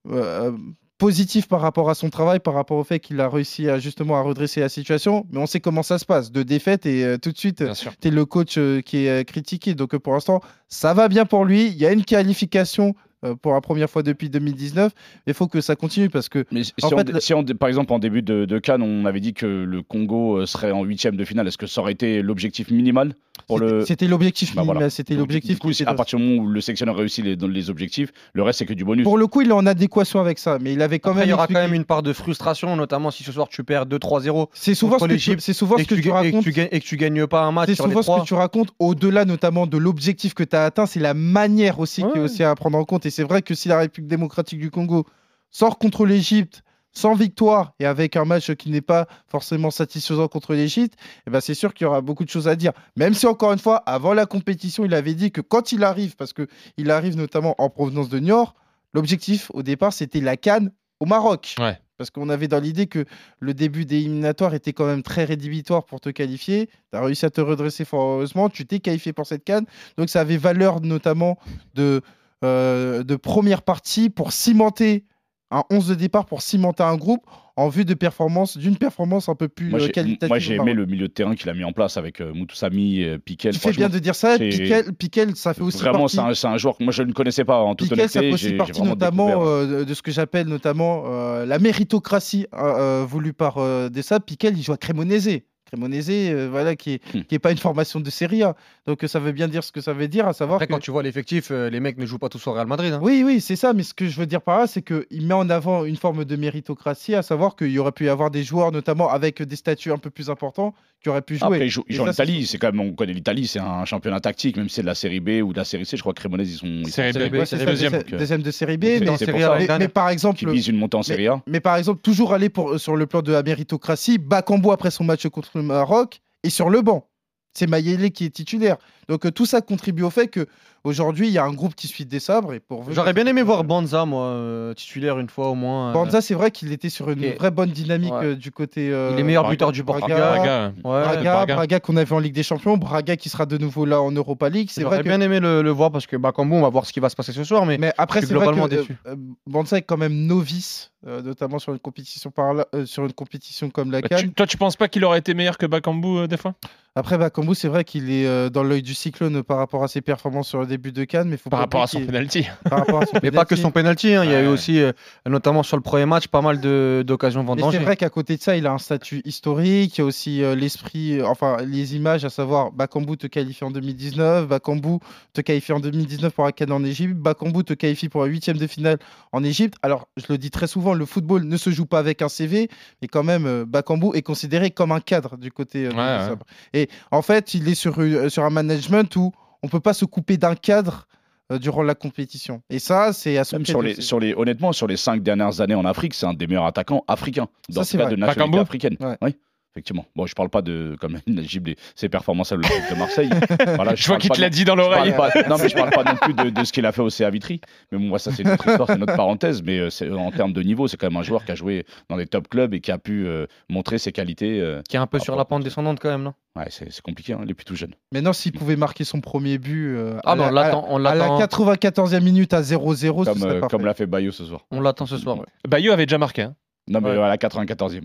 euh, positif par rapport à son travail, par rapport au fait qu'il a réussi à justement à redresser la situation. Mais on sait comment ça se passe, de défaite et euh, tout de suite tu es le coach euh, qui est euh, critiqué. Donc pour l'instant, ça va bien pour lui. Il y a une qualification pour la première fois depuis 2019. Il faut que ça continue parce que Mais si, En on, fait, dé- le- si on dé- par exemple, en début de, de Cannes, on avait dit que le Congo euh, serait en huitième de finale, est-ce que ça aurait été l'objectif minimal pour c'était- le... c'était l'objectif Bah, minimal. voilà. C'était l'objectif. Du coup, à partir du moment où le sélectionneur réussit les, dans les objectifs, le reste, c'est que du bonus. Pour le coup, il est en adéquation avec ça, mais il avait quand Après, même. il y aura quand même une part de frustration, notamment si ce soir tu perds 2-3-0 C'est souvent ce que tu, c'est souvent et, ce que que tu tu ga- et que racontes. tu gagnes, et que tu gagnes pas un match C'est souvent ce que tu racontes, au-delà notamment de l'objectif que tu as atteint, c'est la manière aussi qui est aussi à prendre en compte. Et c'est vrai que si la République démocratique du Congo sort contre l'Égypte sans victoire et avec un match qui n'est pas forcément satisfaisant contre l'Égypte, eh ben c'est sûr qu'il y aura beaucoup de choses à dire. Même si encore une fois, avant la compétition, il avait dit que quand il arrive, parce que il arrive notamment en provenance de Niort, l'objectif au départ c'était la Cannes au Maroc. Ouais. Parce qu'on avait dans l'idée que le début des éliminatoires était quand même très rédhibitoire pour te qualifier. Tu as réussi à te redresser fort heureusement. Tu t'es qualifié pour cette canne. Donc ça avait valeur notamment de, de première partie pour cimenter un 11 de départ, pour cimenter un groupe en vue de performance, d'une performance un peu plus Moi, euh, qualitative. moi, j'ai aimé le milieu de terrain qu'il a mis en place avec euh, euh, Piquel. Tu fais bien de dire ça. Piquel, Piquel, ça fait aussi Vraiment, partie. c'est un, c'est un joueur que moi je ne connaissais pas en toute Piquel, ça honnêteté. fait j'ai- aussi j'ai partie vraiment notamment euh, de- ce que j'appelle notamment euh, la méritocratie euh, euh, voulue par euh, Dessa. Piquel, il joue à Cremonese. Cremonese, euh, voilà, qui est, Hmm. qui est pas une formation de Serie A. Donc ça veut bien dire ce que ça veut dire, à savoir Après, que... quand tu vois l'effectif, euh, les mecs ne jouent pas tous au Real Madrid. hein. Oui, oui, c'est ça. Mais ce que je veux dire par là, c'est qu'il met en avant une forme de méritocratie, à savoir qu'il y aurait pu y avoir des joueurs, notamment avec des statuts un peu plus importants, qui auraient pu jouer. Après, Et en Italie, c'est quand même, on connaît l'Italie, c'est un championnat tactique, même si c'est de la série B ou de la série C, je crois que Cremonese, ils sont. ils sont Série B, Ouais, deuxième, deuxième, donc, deuxième de série B. Mais, Série A, par exemple, qui vise une montée en série A. Mais par exemple, toujours aller pour, sur le plan de la méritocratie, Bakambu après son match contre le Maroc est sur le banc. C'est Mayele qui est titulaire. Donc euh, tout ça contribue au fait que aujourd'hui il y a un groupe qui suit des sabres et pour J'aurais bien aimé voir Banza, moi, euh, titulaire une fois au moins. euh. Banza, c'est vrai qu'il était sur une vraie bonne dynamique Ouais. euh, du côté. euh, Il est meilleur Braga. buteur du Braga. Portugal. Braga. Ouais. Braga, Braga. Braga, qu'on avait en Ligue des Champions, Braga qui sera de nouveau là en Europa League. C'est J'aurais vrai que. bien aimé le, le voir parce que Bakambu, on va voir ce qui va se passer ce soir. Mais, Mais après, je suis c'est vrai globalement que euh, déçu. euh, Banza est quand même novice, euh, notamment sur une compétition par là- euh, sur une compétition comme la Bah, CAN. tu- toi, tu penses pas qu'il aurait été meilleur que Bakambu euh, des fois? Après, Bakambu, c'est vrai qu'il est euh, dans l'œil du cyclone par rapport à ses performances sur le début de Cannes, mais faut par pas rapport à son penalty par rapport à son mais pas que son penalty. hein, Il y a eu aussi, euh, notamment sur le premier match, pas mal de- d'occasions Mais c'est vrai qu'à côté de ça, il a un statut historique, il y a aussi euh, l'esprit, euh, enfin les images, à savoir Bakambu te qualifie en 2019, Bakambu te qualifie en 2019 pour la Cannes en Égypte, Bakambu te qualifie pour la huitième de finale en Égypte. Alors, je le dis très souvent, le football ne se joue pas avec un CV, mais quand même, euh, Bakambu est considéré comme un cadre du côté euh, Ouais, ouais. Et en fait, il est sur, une- euh, sur un management où on peut pas se couper d'un cadre euh, durant la compétition. Et ça, c'est à Même sur les, aussi. sur les, honnêtement, sur les cinq dernières années en Afrique, c'est un des meilleurs attaquants africains. Dans Ça, ce c'est cas vrai. de nationalité africaine. Ouais. Oui, effectivement. Bon, je parle pas de comme Najib, les- ses performances à l'Olympique de Marseille. Voilà, Je vois qu'il te l'a non- dit dans l'oreille. non, mais je parle pas non plus de, de ce qu'il a fait au CA Vitry. Mais bon, moi, ça, c'est notre histoire, c'est notre parenthèse. Mais euh, c'est- en termes de niveau, c'est quand même un joueur qui a joué dans des top clubs et qui a pu euh, montrer ses qualités. euh. Qui est un peu sur la pente descendante quand même, non? Ouais, c'est compliqué, hein, il est plutôt jeune. Maintenant, s'il pouvait marquer son premier but euh, Ah à, on la, on à la l'attend, 94e minute à 0-0, ce Comme, euh, comme l'a fait Bayo ce soir. on l'attend ce soir. ouais. Bayo avait déjà marqué. hein. Non, mais Ouais. à la 94e.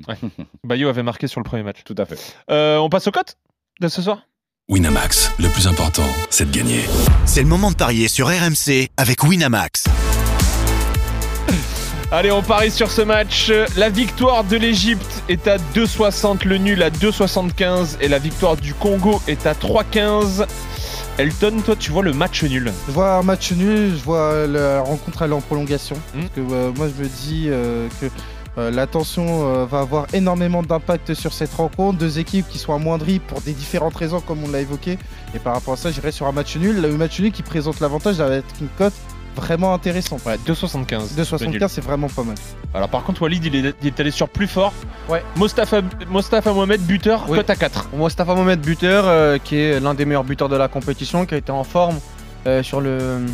Bayo avait marqué sur le premier match. Tout à fait. Euh, on passe au cote de ce soir? Winamax, le plus important, c'est de gagner. C'est le moment de parier sur RMC avec Winamax. Allez, on parie sur ce match. La victoire de l'Égypte est à 2,60, le nul à 2,75 et la victoire du Congo est à 3,15. Elton, toi, tu vois le match nul? Je vois un match nul, je vois la rencontre aller en prolongation. Hmm. Parce que euh, moi, je me dis euh, que Euh, la tension euh, va avoir énormément d'impact sur cette rencontre. Deux équipes qui sont amoindries pour des différentes raisons, comme on l'a évoqué. Et par rapport à ça, j'irai sur un match nul. Le match nul qui présente l'avantage d'être une cote vraiment intéressante. Ouais, 2,75. 2,75, c'est vraiment pas mal. Alors par contre, Walid, il est, il est allé sur plus fort. Ouais. Mostafa, Mostafa Mohamed, buteur, Oui. cote à 4. Mostafa Mohamed, buteur, euh, qui est l'un des meilleurs buteurs de la compétition, qui a été en forme euh, sur, le,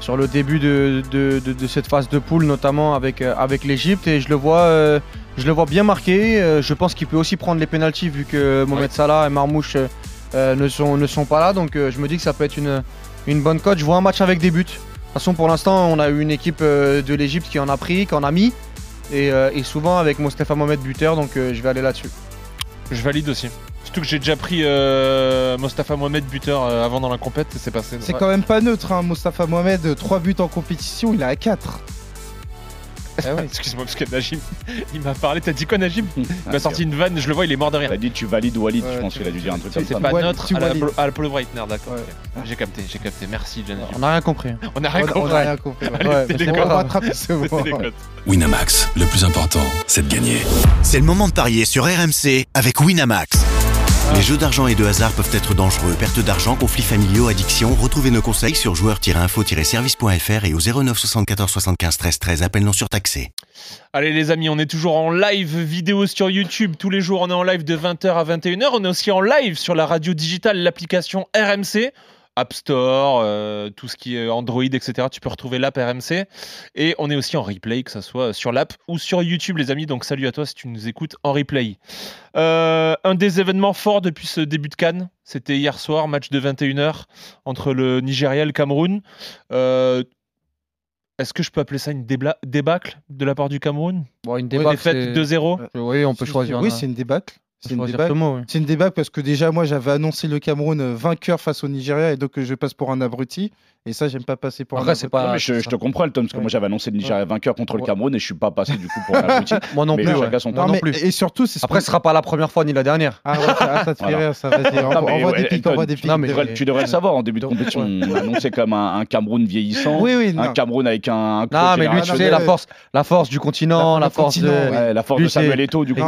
sur le début de, de- de- de cette phase de poule, notamment avec, euh, avec l'Egypte. Et je le vois, euh, je le vois bien marqué. Euh, je pense qu'il peut aussi prendre les pénalties vu que Mohamed Salah et Marmouche euh, ne, sont, ne sont pas là. Donc je me dis que ça peut être une, une bonne cote. Je vois un match avec des buts. De toute façon, pour l'instant, on a eu une équipe de l'Egypte qui en a pris, qui en a mis. Et, et souvent avec Mostafa Mohamed buteur, donc je vais aller là-dessus. Je valide aussi. Surtout que j'ai déjà pris euh, Mostafa Mohamed, buteur, euh, avant dans la compète, c'est passé. C'est Ouais. quand même pas neutre, hein, Mostafa Mohamed. 3 buts en compétition, il est à 4. Excuse-moi, parce que Najim, il m'a parlé. T'as dit quoi, Najim Il m'a sorti une vanne, je le vois, il est mort de rire. Il a dit tu valides Walid, Ouais, je pense qu'il a dû dire un truc C'est comme ça. pas Walid, neutre tu à Polo Breitner, d'accord. Ouais. J'ai capté, j'ai capté. Merci, Najim. On n'a rien compris. On a rien On- on compris. a rien compris. ouais. Allez, Ouais, c'est c'est On codes. va rattraper ce C'est. Winamax, le plus important, c'est de gagner. C'est le moment de parier sur RMC avec Winamax. Les jeux d'argent et de hasard peuvent être dangereux. Perte d'argent, conflits familiaux, addiction. Retrouvez nos conseils sur joueurs-info-service.fr et au 09 74 75 13 13. Appel non surtaxé. Allez les amis, on est toujours en live vidéo sur YouTube. Tous les jours, on est en live de 20h à 21h. On est aussi en live sur la radio digitale, l'application RMC. App Store, euh, tout ce qui est Android, etc. Tu peux retrouver l'app RMC. Et on est aussi en replay, que ce soit sur l'app ou sur YouTube, les amis. Donc salut à toi si tu nous écoutes en replay. Euh, un des événements forts depuis ce début de Cannes, c'était hier soir, match de 21h entre le Nigeria et le Cameroun. Euh, Est-ce que je peux appeler ça une débla- débâcle de la part du Cameroun? Bon, une Défaite défaite, 2-0 Oui, on peut choisir. Oui, un- c'est une débâcle. C'est une oui. C'est une débâcle parce que déjà, moi, j'avais annoncé le Cameroun euh, vainqueur face au Nigeria et donc euh, je passe pour un abruti. Et ça, j'aime pas passer pour Après, un c'est abruti. Non, pas. mais je, je te comprends, Elton, parce que Ouais. moi j'avais annoncé le Nigeria vainqueur contre le Ouais. Cameroun et je suis pas passé du coup pour un abruti. Moi non mais plus. chacun ouais. son Non, plus. Et surtout, Après, ce sera pas la première fois ni la dernière. Ah, ouais, ça, ah, ça te fait Voilà. rire, ça, Envoie ouais, des pics, envoie des pics. Tu devrais, le savoir, en début de compétition, on annonçait comme un, un Cameroun vieillissant, Oui, oui, un. Cameroun avec un, Non, mais lui, tu sais, la force, la force du continent, La- le force de. oui. Ouais, la force Lui, de Samuel Eto'o, du coup.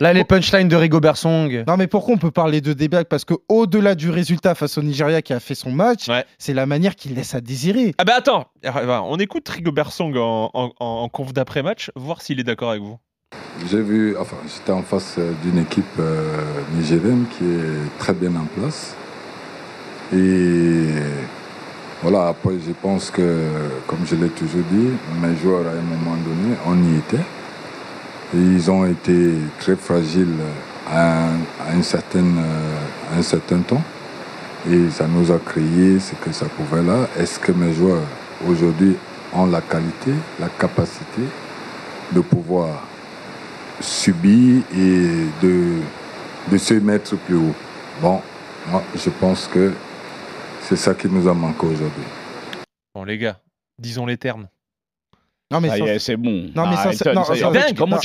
Là, les punchlines de Song. Non, mais pourquoi on peut parler de débâcle Parce que au-delà du résultat face au Nigeria qui a fait son match, Ouais. c'est la manière qu'il laisse à désirer. Ah bah attends, on écoute Rigobert Song en, en, en conf d'après-match, voir s'il est d'accord avec vous. J'ai vu, enfin, j'étais en face euh, d'une équipe euh, nigérienne qui est très bien en place. Et voilà, après, je pense que, comme je l'ai toujours dit, mes joueurs, à un moment donné, on y était. Et ils ont été très fragiles à un, certain, euh, un certain temps. Et ça nous a créé ce que ça pouvait là. Est-ce que mes joueurs, aujourd'hui, ont la qualité, la capacité de pouvoir subir et de, de se mettre plus haut? Bon, moi, je pense que c'est ça qui nous a manqué aujourd'hui. Bon les gars, disons les termes. Non, mais c'est bon. Non, mais Ah, non, c'est incroyable. comment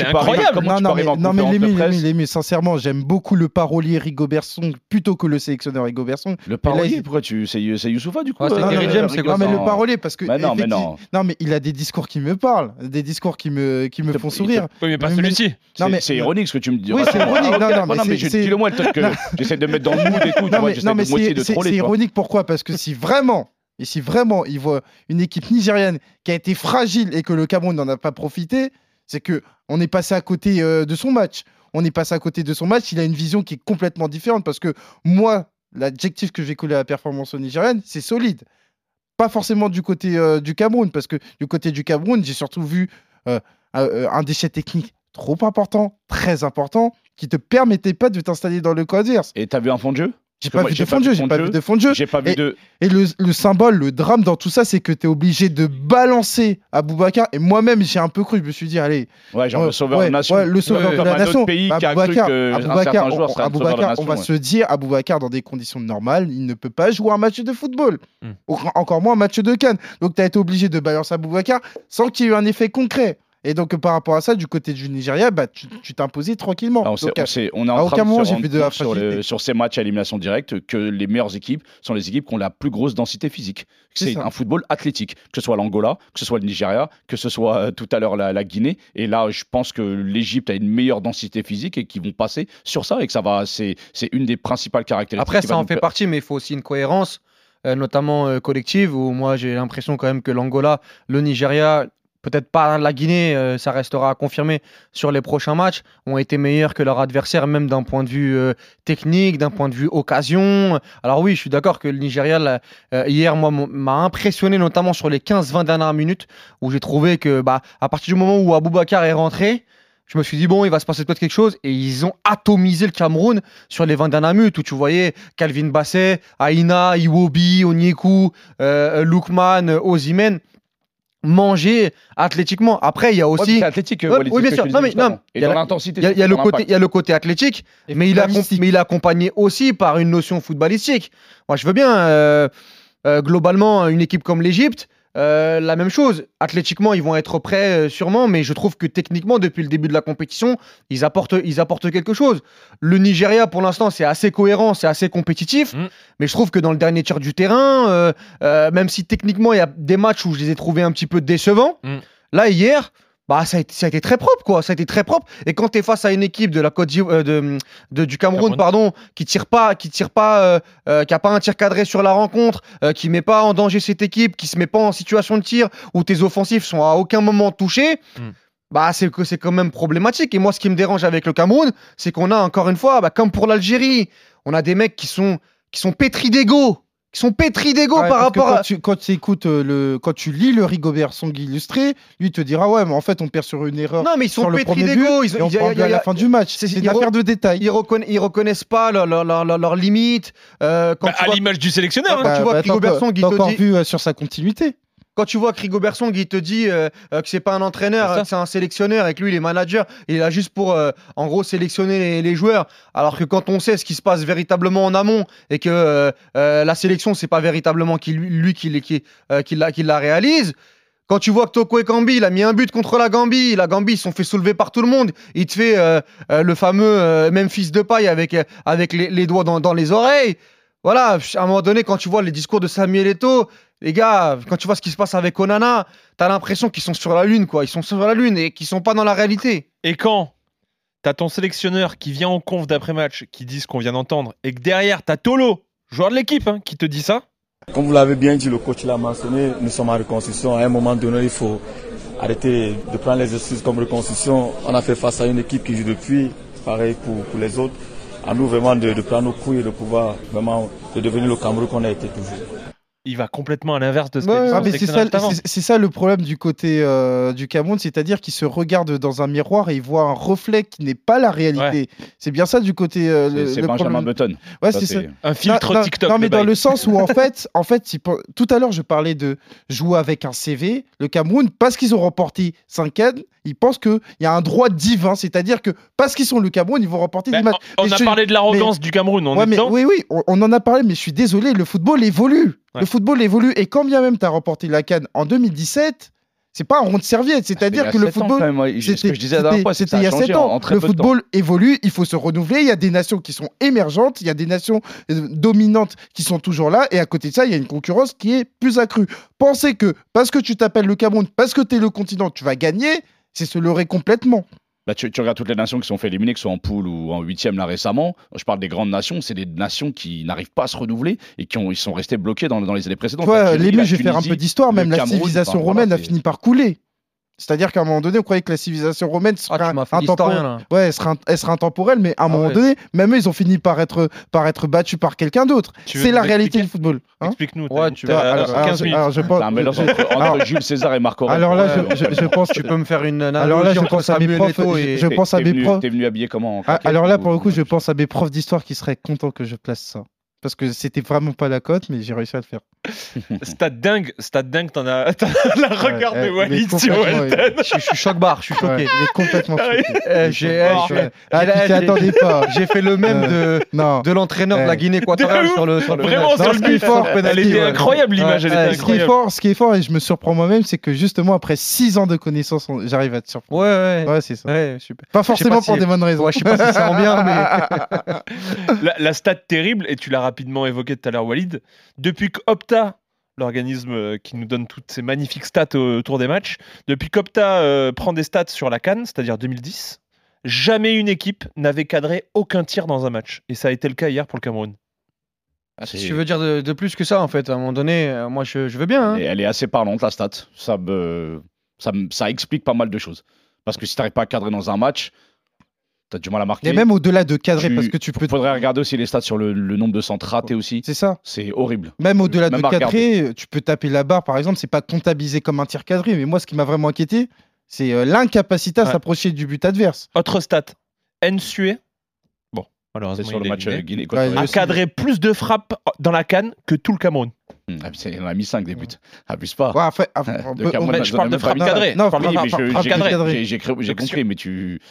non, non, mais, non, mais Lémi, Lémi, Lémi, sincèrement, j'aime beaucoup le parolier Rigobert Song plutôt que le sélectionneur Rigobert Song. Le parolier, pourquoi tu. C'est c'est Youssoufa, du coup euh, Kerry euh, James, c'est quoi Non, mais le Non. parolier, parce que. Mais non, mais non. mais il a des discours qui me parlent, des discours qui me, qui me font sourire. Oui mais pas Mais- celui-ci. Non, C'est mais- c'est ironique ce que tu me dis. Oui, c'est Ah, ironique. Non, non, mais mais dis-le moi, peut-être que j'essaie de me mettre dans le mood et tout. Non, mais, non, mais c'est ironique. Pourquoi? Parce que si vraiment, et si vraiment il voit une équipe nigériane qui a été fragile et que le Cameroun n'en a pas profité, c'est que on est passé à côté euh, de son match. On est passé à côté de son match. Il a une vision qui est complètement différente parce que moi, l'adjectif que j'ai collé à la performance nigérienne, c'est solide. Pas forcément du côté euh, du Cameroun, parce que du côté du Cameroun, j'ai surtout vu euh, un, déchet technique trop important, très important, qui te permettait pas de t'installer dans le adverse. Et t'as vu un fond de jeu? J'ai pas vu de fond de jeu, j'ai pas vu de fond de jeu. J'ai pas vu Et- de. Et le, le symbole, le drame dans tout ça, c'est que tu es obligé de balancer Aboubacar. Et moi-même, j'ai un peu cru. Je me suis dit, allez, Ouais, genre ouais, le sauveur ouais, de nation. ouais, le sauveur Ouais, de la un autre nation. pays qui a cru Aboubacar, que un Aboubacar, joueur on, sauveur de la nation. on va se dire, Aboubacar, dans des conditions normales, il ne peut pas jouer un match de football. Au- Encore moins un match de Cannes. Donc, tu as été obligé de balancer Aboubacar sans qu'il y ait eu un effet concret. Et donc, par rapport à ça, du côté du Nigeria, bah, tu t'imposais tranquillement. Ah, on, Donc, on sait- on est à en aucun train moment, de se sur, le- fragilité. sur ces matchs à élimination directe que les meilleures équipes sont les équipes qui ont la plus grosse densité physique. C'est un football athlétique, que ce soit l'Angola, que ce soit le Nigeria, que ce soit euh, tout à l'heure la, la Guinée. Et là, je pense que l'Égypte a une meilleure densité physique et qu'ils vont passer sur ça et que ça va. C'est une des principales caractéristiques. Après, ça en nous fait partie, mais il faut aussi une cohérence, euh, notamment euh, collective, où moi j'ai l'impression quand même que l'Angola, le Nigeria, peut-être pas la Guinée, euh, ça restera à confirmer sur les prochains matchs, ont été meilleurs que leur adversaire, même d'un point de vue euh, technique, d'un point de vue occasion. Alors oui, je suis d'accord que le Nigeria, euh, hier, moi, m'a impressionné, notamment sur les 15-20 dernières minutes, où j'ai trouvé que, bah, à partir du moment où Aboubacar est rentré, je me suis dit, bon, il va se passer peut-être quelque chose. Et ils ont atomisé le Cameroun sur les 20 dernières minutes où tu voyais Calvin Basset, Aina, Iwobi, Onyeku, Lookman, euh, Osimhen manger athlétiquement. Après, il y a aussi. athlétique, Ouais, oui, bien sûr. Non, mais non. il y a l'intensité, Il y a, y a le côté, il y a le côté athlétique, Et mais il, footballistique. mais il est accompagné aussi par une notion footballistique. Moi, je veux bien, euh, euh, globalement, une équipe comme l'Égypte, euh, la même chose. Athlétiquement, ils vont être prêts euh, sûrement, mais je trouve que techniquement, depuis le début de la compétition, ils apportent, ils apportent quelque chose. Le Nigeria, pour l'instant, c'est assez cohérent, c'est assez compétitif, Mm. mais je trouve que dans le dernier tiers du terrain, euh, euh, même si techniquement, il y a des matchs où je les ai trouvés un petit peu décevants, Mm. là, hier, bah, ça, a été, ça a été très propre, quoi. Ça a été très propre. Et quand tu es face à une équipe de la Côte euh, de, de- du Cameroun, Cameroun. pardon, qui tire pas, qui tire pas, euh, euh, qui a pas un tir cadré sur la rencontre, qui met pas en danger cette équipe, qui se met pas en situation de tir, où tes offensifs sont à aucun moment touchés. Mm. Bah, c'est que c'est quand même problématique. Et moi, ce qui me dérange avec le Cameroun, c'est qu'on a encore une fois, bah, comme pour l'Algérie, on a des mecs qui sont, qui sont pétris d'ego, qui sont pétris d'ego Ouais, par rapport quand à. tu, quand tu écoutes euh, le, quand tu lis le Rigobert Song illustré, lui il te dira ouais, mais en fait on perd sur une erreur. Non, mais ils sur sont le pétris premier d'ego. but, Ils, et on il y a- parle il y a- à la fin du match. c'est- une affaire re- de détail. ils, reconna- ils reconnaissent pas leurs leur, leur, leur- limites. Euh, quand Bah, à l'image du sélectionneur. hein. Quand tu vois Bah, que Rigobert Song, il te encore dit- vu euh, sur sa continuité. Quand tu vois que Rigobert Song, il te dit euh, euh, que c'est pas un entraîneur, C'est ça. que c'est un sélectionneur et que lui, il est manager, il est là juste pour, euh, en gros, sélectionner les, les joueurs. Alors que quand on sait ce qui se passe véritablement en amont et que euh, euh, la sélection, c'est pas véritablement qui, lui, lui qui, qui, qui la, qui la réalise. Quand tu vois que Toko Ekambi, il a mis un but contre la Gambie, la Gambie, ils se sont fait soulever par tout le monde. Il te fait euh, euh, le fameux euh, fils de paille avec, avec les, les doigts dans, dans les oreilles. Voilà, à un moment donné, quand tu vois les discours de Samuel Eto'o, les gars, quand tu vois ce qui se passe avec Onana, t'as l'impression qu'ils sont sur la lune, quoi. Ils sont sur la lune et qu'ils sont pas dans la réalité. Et quand t'as ton sélectionneur qui vient en conf d'après-match, qui dit ce qu'on vient d'entendre, et que derrière t'as Tolo, joueur de l'équipe, hein, qui te dit ça, Comme vous l'avez bien dit, le coach l'a mentionné, nous sommes en reconstruction. À un moment donné, il faut arrêter de prendre les excuses comme reconstruction. On a fait face à une équipe qui joue depuis, pareil pour, pour les autres. À nous vraiment de, de prendre nos couilles et de pouvoir vraiment de devenir le Cameroun qu'on a été toujours. Il va complètement à l'inverse de ce Ouais, ah, c'est ça, le problème du côté euh, du Cameroun, c'est-à-dire qu'il se regarde dans un miroir et il voit un reflet qui n'est pas la réalité. C'est bien ça du côté. euh, C'est Benjamin problème. Button. Ouais, c'est ça. Un filtre non, non, TikTok. Non, mais dans le sens où en fait, en fait, tout à l'heure, je parlais de jouer avec un CV. Le Cameroun, parce qu'ils ont remporté 5 cannes, ils pensent qu'il y a un droit divin, c'est-à-dire que parce qu'ils sont le Cameroun, ils vont remporter des matchs. on a je- parlé de l'arrogance du Cameroun, on Ouais, est mais oui, oui, on, on en a parlé, mais je suis désolé, le football évolue. Ouais. Le football évolue. Et quand bien même tu as remporté la canne en 2017, c'est pas un rond de serviette. C'est-à-dire que le football. c'était- il y a a changé 7 en- ans. le football évolue, il faut se renouveler. Il y a des nations qui sont émergentes, il y a des nations euh, dominantes qui sont toujours là. Et à côté de ça, il y a une concurrence qui est plus accrue. Penser que parce que tu t'appelles le Cameroun, parce que tu es le continent, tu vas gagner, c'est se leurrer complètement. Bah, tu, tu regardes toutes les nations qui sont fait éliminer, que ce soit en poule ou en huitième là récemment. Je parle des grandes nations, c'est des nations qui n'arrivent pas à se renouveler et qui ont, ils sont restés bloqués dans, dans les années précédentes. L'ému, la je vais faire un peu d'histoire. Même la Cameroun, civilisation enfin, romaine voilà, a fini par couler. C'est-à-dire qu'à un moment donné, on croyait que la civilisation romaine serait Ah, intemporelle. Ouais, elle serait, int- elle serait intemporelle, mais à un Ah moment ouais. donné, même eux, ils ont fini par être, par être battus par quelqu'un d'autre. Veux C'est la nous réalité du football. hein. Explique-nous. Ouais, tu vas- alors, alors, 15 je- minutes. alors, je pense- entre, entre alors- Jules César et Marco Aurèle. alors là, Ouais, je, je- je pense, Tu peux me faire une alors là, je pense à mes profs. Et- je pense à mes venu- profs. T'es venu habillé comment en Ah, alors là, ou- pour le coup, je pense à mes profs d'histoire qui seraient contents que je place ça. Parce que c'était vraiment pas la cote, mais j'ai réussi à le faire. Stade dingue, stade dingue, t'en as, as la regard Ouais, de ouais, mais Walid sur. Je, je suis choc barre, je suis choqué. Ouais, il est complètement choqué. Eh, j'ai eh, attendais pas. J'ai fait le même de, Non. de l'entraîneur de la Ouais. Guinée équatoriale sur le, sur le Vraiment, sur le but, fort, elle était incroyable l'image, elle ce qui est incroyable. fort, ce qui est fort, et je me surprends moi-même, c'est que justement après 6 ans de connaissance, on- j'arrive à te surprendre. Ouais, ouais. Ouais, c'est ça. Super. Pas forcément pour des bonnes raisons. Je sais pas si c'est en bien, mais. La, la stat terrible, et tu l'as rapidement évoqué tout à l'heure, Walid, depuis qu'Opta, l'organisme euh, qui nous donne toutes ces magnifiques stats au- autour des matchs, depuis qu'Opta euh, prend des stats sur la Cannes, c'est-à-dire 2010, jamais une équipe n'avait cadré aucun tir dans un match. Et ça a été le cas hier pour le Cameroun. Ah, si tu veux dire de, de plus que ça, en fait, à un moment donné, euh, moi je, je veux bien. hein. Et elle est assez parlante, la stat. Ça, me, ça, me- ça explique pas mal de choses. Parce que si t'arrives pas à cadrer dans un match, t'as du mal à marquer. Et même au-delà de cadrer, Tu- parce que tu peux. Faudrait regarder aussi les stats sur le, le nombre de centres ratés aussi. C'est ça. C'est horrible. Même au-delà de cadrer, tu peux taper la barre, par exemple, c'est pas comptabilisé comme un tir cadré. Mais moi, ce qui m'a vraiment inquiété, c'est euh, l'incapacité à Ouais. s'approcher du but adverse. Autre stat, Nsue, bon, malheureusement, C'est sur il le match Guinée. Ouais, a cadré plus de frappes dans la Cannes que tout le Cameroun. Ah, mais c'est- Il en a mis 5 des buts. Abuse pas. Ouais, enfin, on de Cameroun, Mais on je parle de même pas frappe mis cinq. cadrée. Non, frappe- j'ai cadrée. compris, mais tu.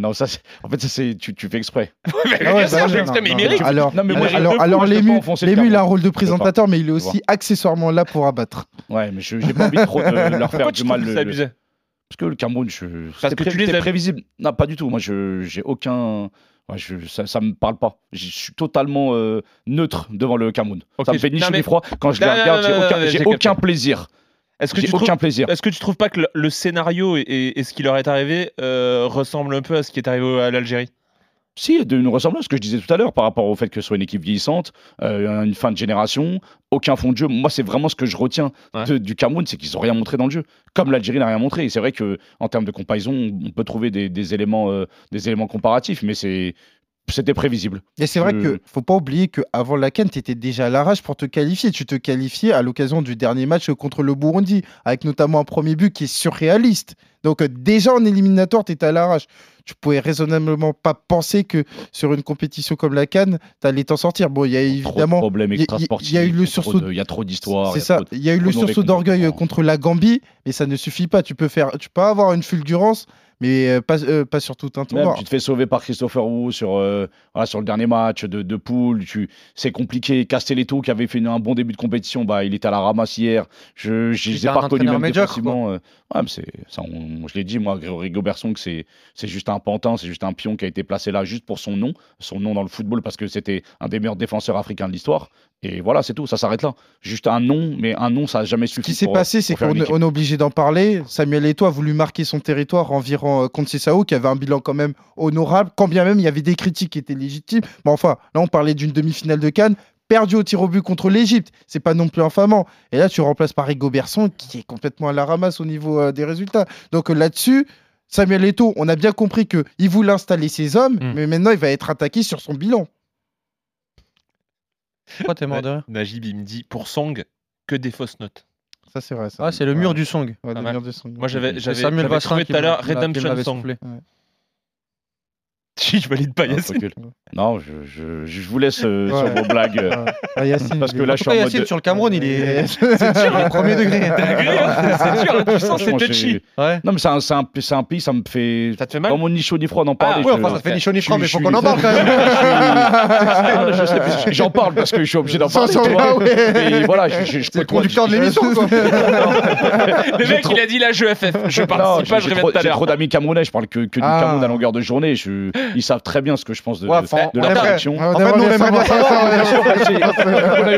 Non, ça, c'est- en fait, ça, c'est tu, tu fais exprès. Mais Ah ouais, bah non, non. Alors, Non, mais moi, alors, l'ému, il a un Cameroun. rôle de présentateur, mais il est aussi accessoirement là pour abattre. Ouais, mais je j'ai pas envie trop de leur faire Pourquoi du mal. le- le- Parce que le Cameroun, je... Parce c'était que tu les prévisible. Non, pas du tout. Moi, je j'ai aucun. ouais, je, ça, ça me parle pas. Je suis totalement euh, neutre devant le Cameroun. Ça me fait ni chaud ni froid. Quand je les regarde, j'ai aucun plaisir. Est-ce que, tu trouves, aucun plaisir. est-ce que tu trouves pas que le, le scénario et, et- et ce qui leur est arrivé euh, ressemble un peu à ce qui est arrivé à l'Algérie? Si, il y a une ressemblance, ce que je disais tout à l'heure, par rapport au fait que ce soit une équipe vieillissante, euh, une fin de génération, aucun fond de jeu. Moi, c'est vraiment ce que je retiens Ouais. de- du Cameroun, c'est qu'ils n'ont rien montré dans le jeu. Comme l'Algérie n'a rien montré. Et c'est vrai que en termes de comparaison, on peut trouver des, des éléments, euh, des éléments comparatifs, mais c'est c'était prévisible. Et c'est vrai Je- que faut pas oublier qu'avant la Cannes, tu étais déjà à l'arrache pour te qualifier. Tu te qualifiais à l'occasion du dernier match contre le Burundi, avec notamment un premier but qui est surréaliste. Donc euh, déjà en éliminatoire, tu étais à l'arrache. Tu pouvais raisonnablement pas penser que sur une compétition comme la Cannes, tu allais t'en sortir. Bon, il y a évidemment... il y a- y eu le sursaut Il y a trop d'histoires. C'est ça. Il y a eu le sursaut d'orgueil contre la Gambie, mais ça ne suffit pas. Tu peux faire, tu peux avoir une fulgurance, mais euh, pas, euh, pas sur tout un Même, tournoi. tu te fais sauver par Christopher Wu sur, euh, voilà, sur le dernier match de, de poule. Tu, c'est compliqué. Castelletto, qui avait fait un bon début de compétition, bah, il était à la ramasse hier. Je je Il les ai est pas reconnus même médiocre, défensivement. euh. ouais, mais c'est, ça, on- je l'ai dit, moi, Grégory Goberson, que c'est, c'est juste un pantin, c'est juste un pion qui a été placé là juste pour son nom. Son nom dans le football parce que c'était un des meilleurs défenseurs africains de l'histoire. Et voilà, c'est tout. Ça s'arrête là. Juste un nom, mais un nom, ça n'a jamais Ce suffi. qui s'est pour- passé, c'est qu'on est- obligé d'en parler. Samuel Eto'o a voulu marquer son territoire environ euh, contre Cessao, qui avait un bilan quand même honorable, quand bien même il y avait des critiques qui étaient légitimes. Mais enfin, là, on parlait d'une demi-finale de Cannes, perdu au tir au but contre l'Égypte. C'est pas non plus infamant. Et là, tu remplaces par Berson, qui est complètement à la ramasse au niveau euh, des résultats. Donc euh, là-dessus, Samuel Eto'o, on a bien compris qu'il voulait installer ses hommes, Mm. mais maintenant, il va être attaqué sur son bilan. Pourquoi t'es mort de rire Najib, il me dit pour Song, que des fausses notes. Ça, c'est vrai. ça. Ah, c'est le mur du song. Ouais, le mur de son- Moi, j'avais j'avais Samuel j'avais Vassin trouvé qui tout à me- l'heure qui qui Redemption l'avait Song. soufflé. Si, je valide pas Non, Yacine. recule. Non, je, je, je vous laisse euh, Ouais. sur vos blagues. euh. Ah, Yacine, Parce il que est- là, je suis en mode. Yacine, sur le Cameroun, il est. C'est dur, est premier degré. Hein, C'est dur, tu sens, c'est Franchement, j'ai- touchy. Ouais. Non, mais c'est un, c'est un, c'est un pays, ça me fait. Ça te fait mal Vraiment ni chaud ni froid d'en parler. Ah, Ouais, je- enfin, ça te fait ni chaud ni je- froid, mais je faut qu'on en parle quand même. Ah, je sais, J'en parle parce que je suis obligé d'en Ça, parler. tu vois. ouais. Et voilà, je, je, je C'est le côtoie- conducteur de l'émission, quoi. Le mec, trop- il a dit là, je FF. Je Non, participe pas, je j'ai reviens trop, tout à j'ai l'heure. trop d'amis camerounais, je parle que, que du Ah. Cameroun à longueur de journée. Je, ils savent très bien ce que je pense de, Ouais, de, de leur En fait, nous, on aimerait bien savoir.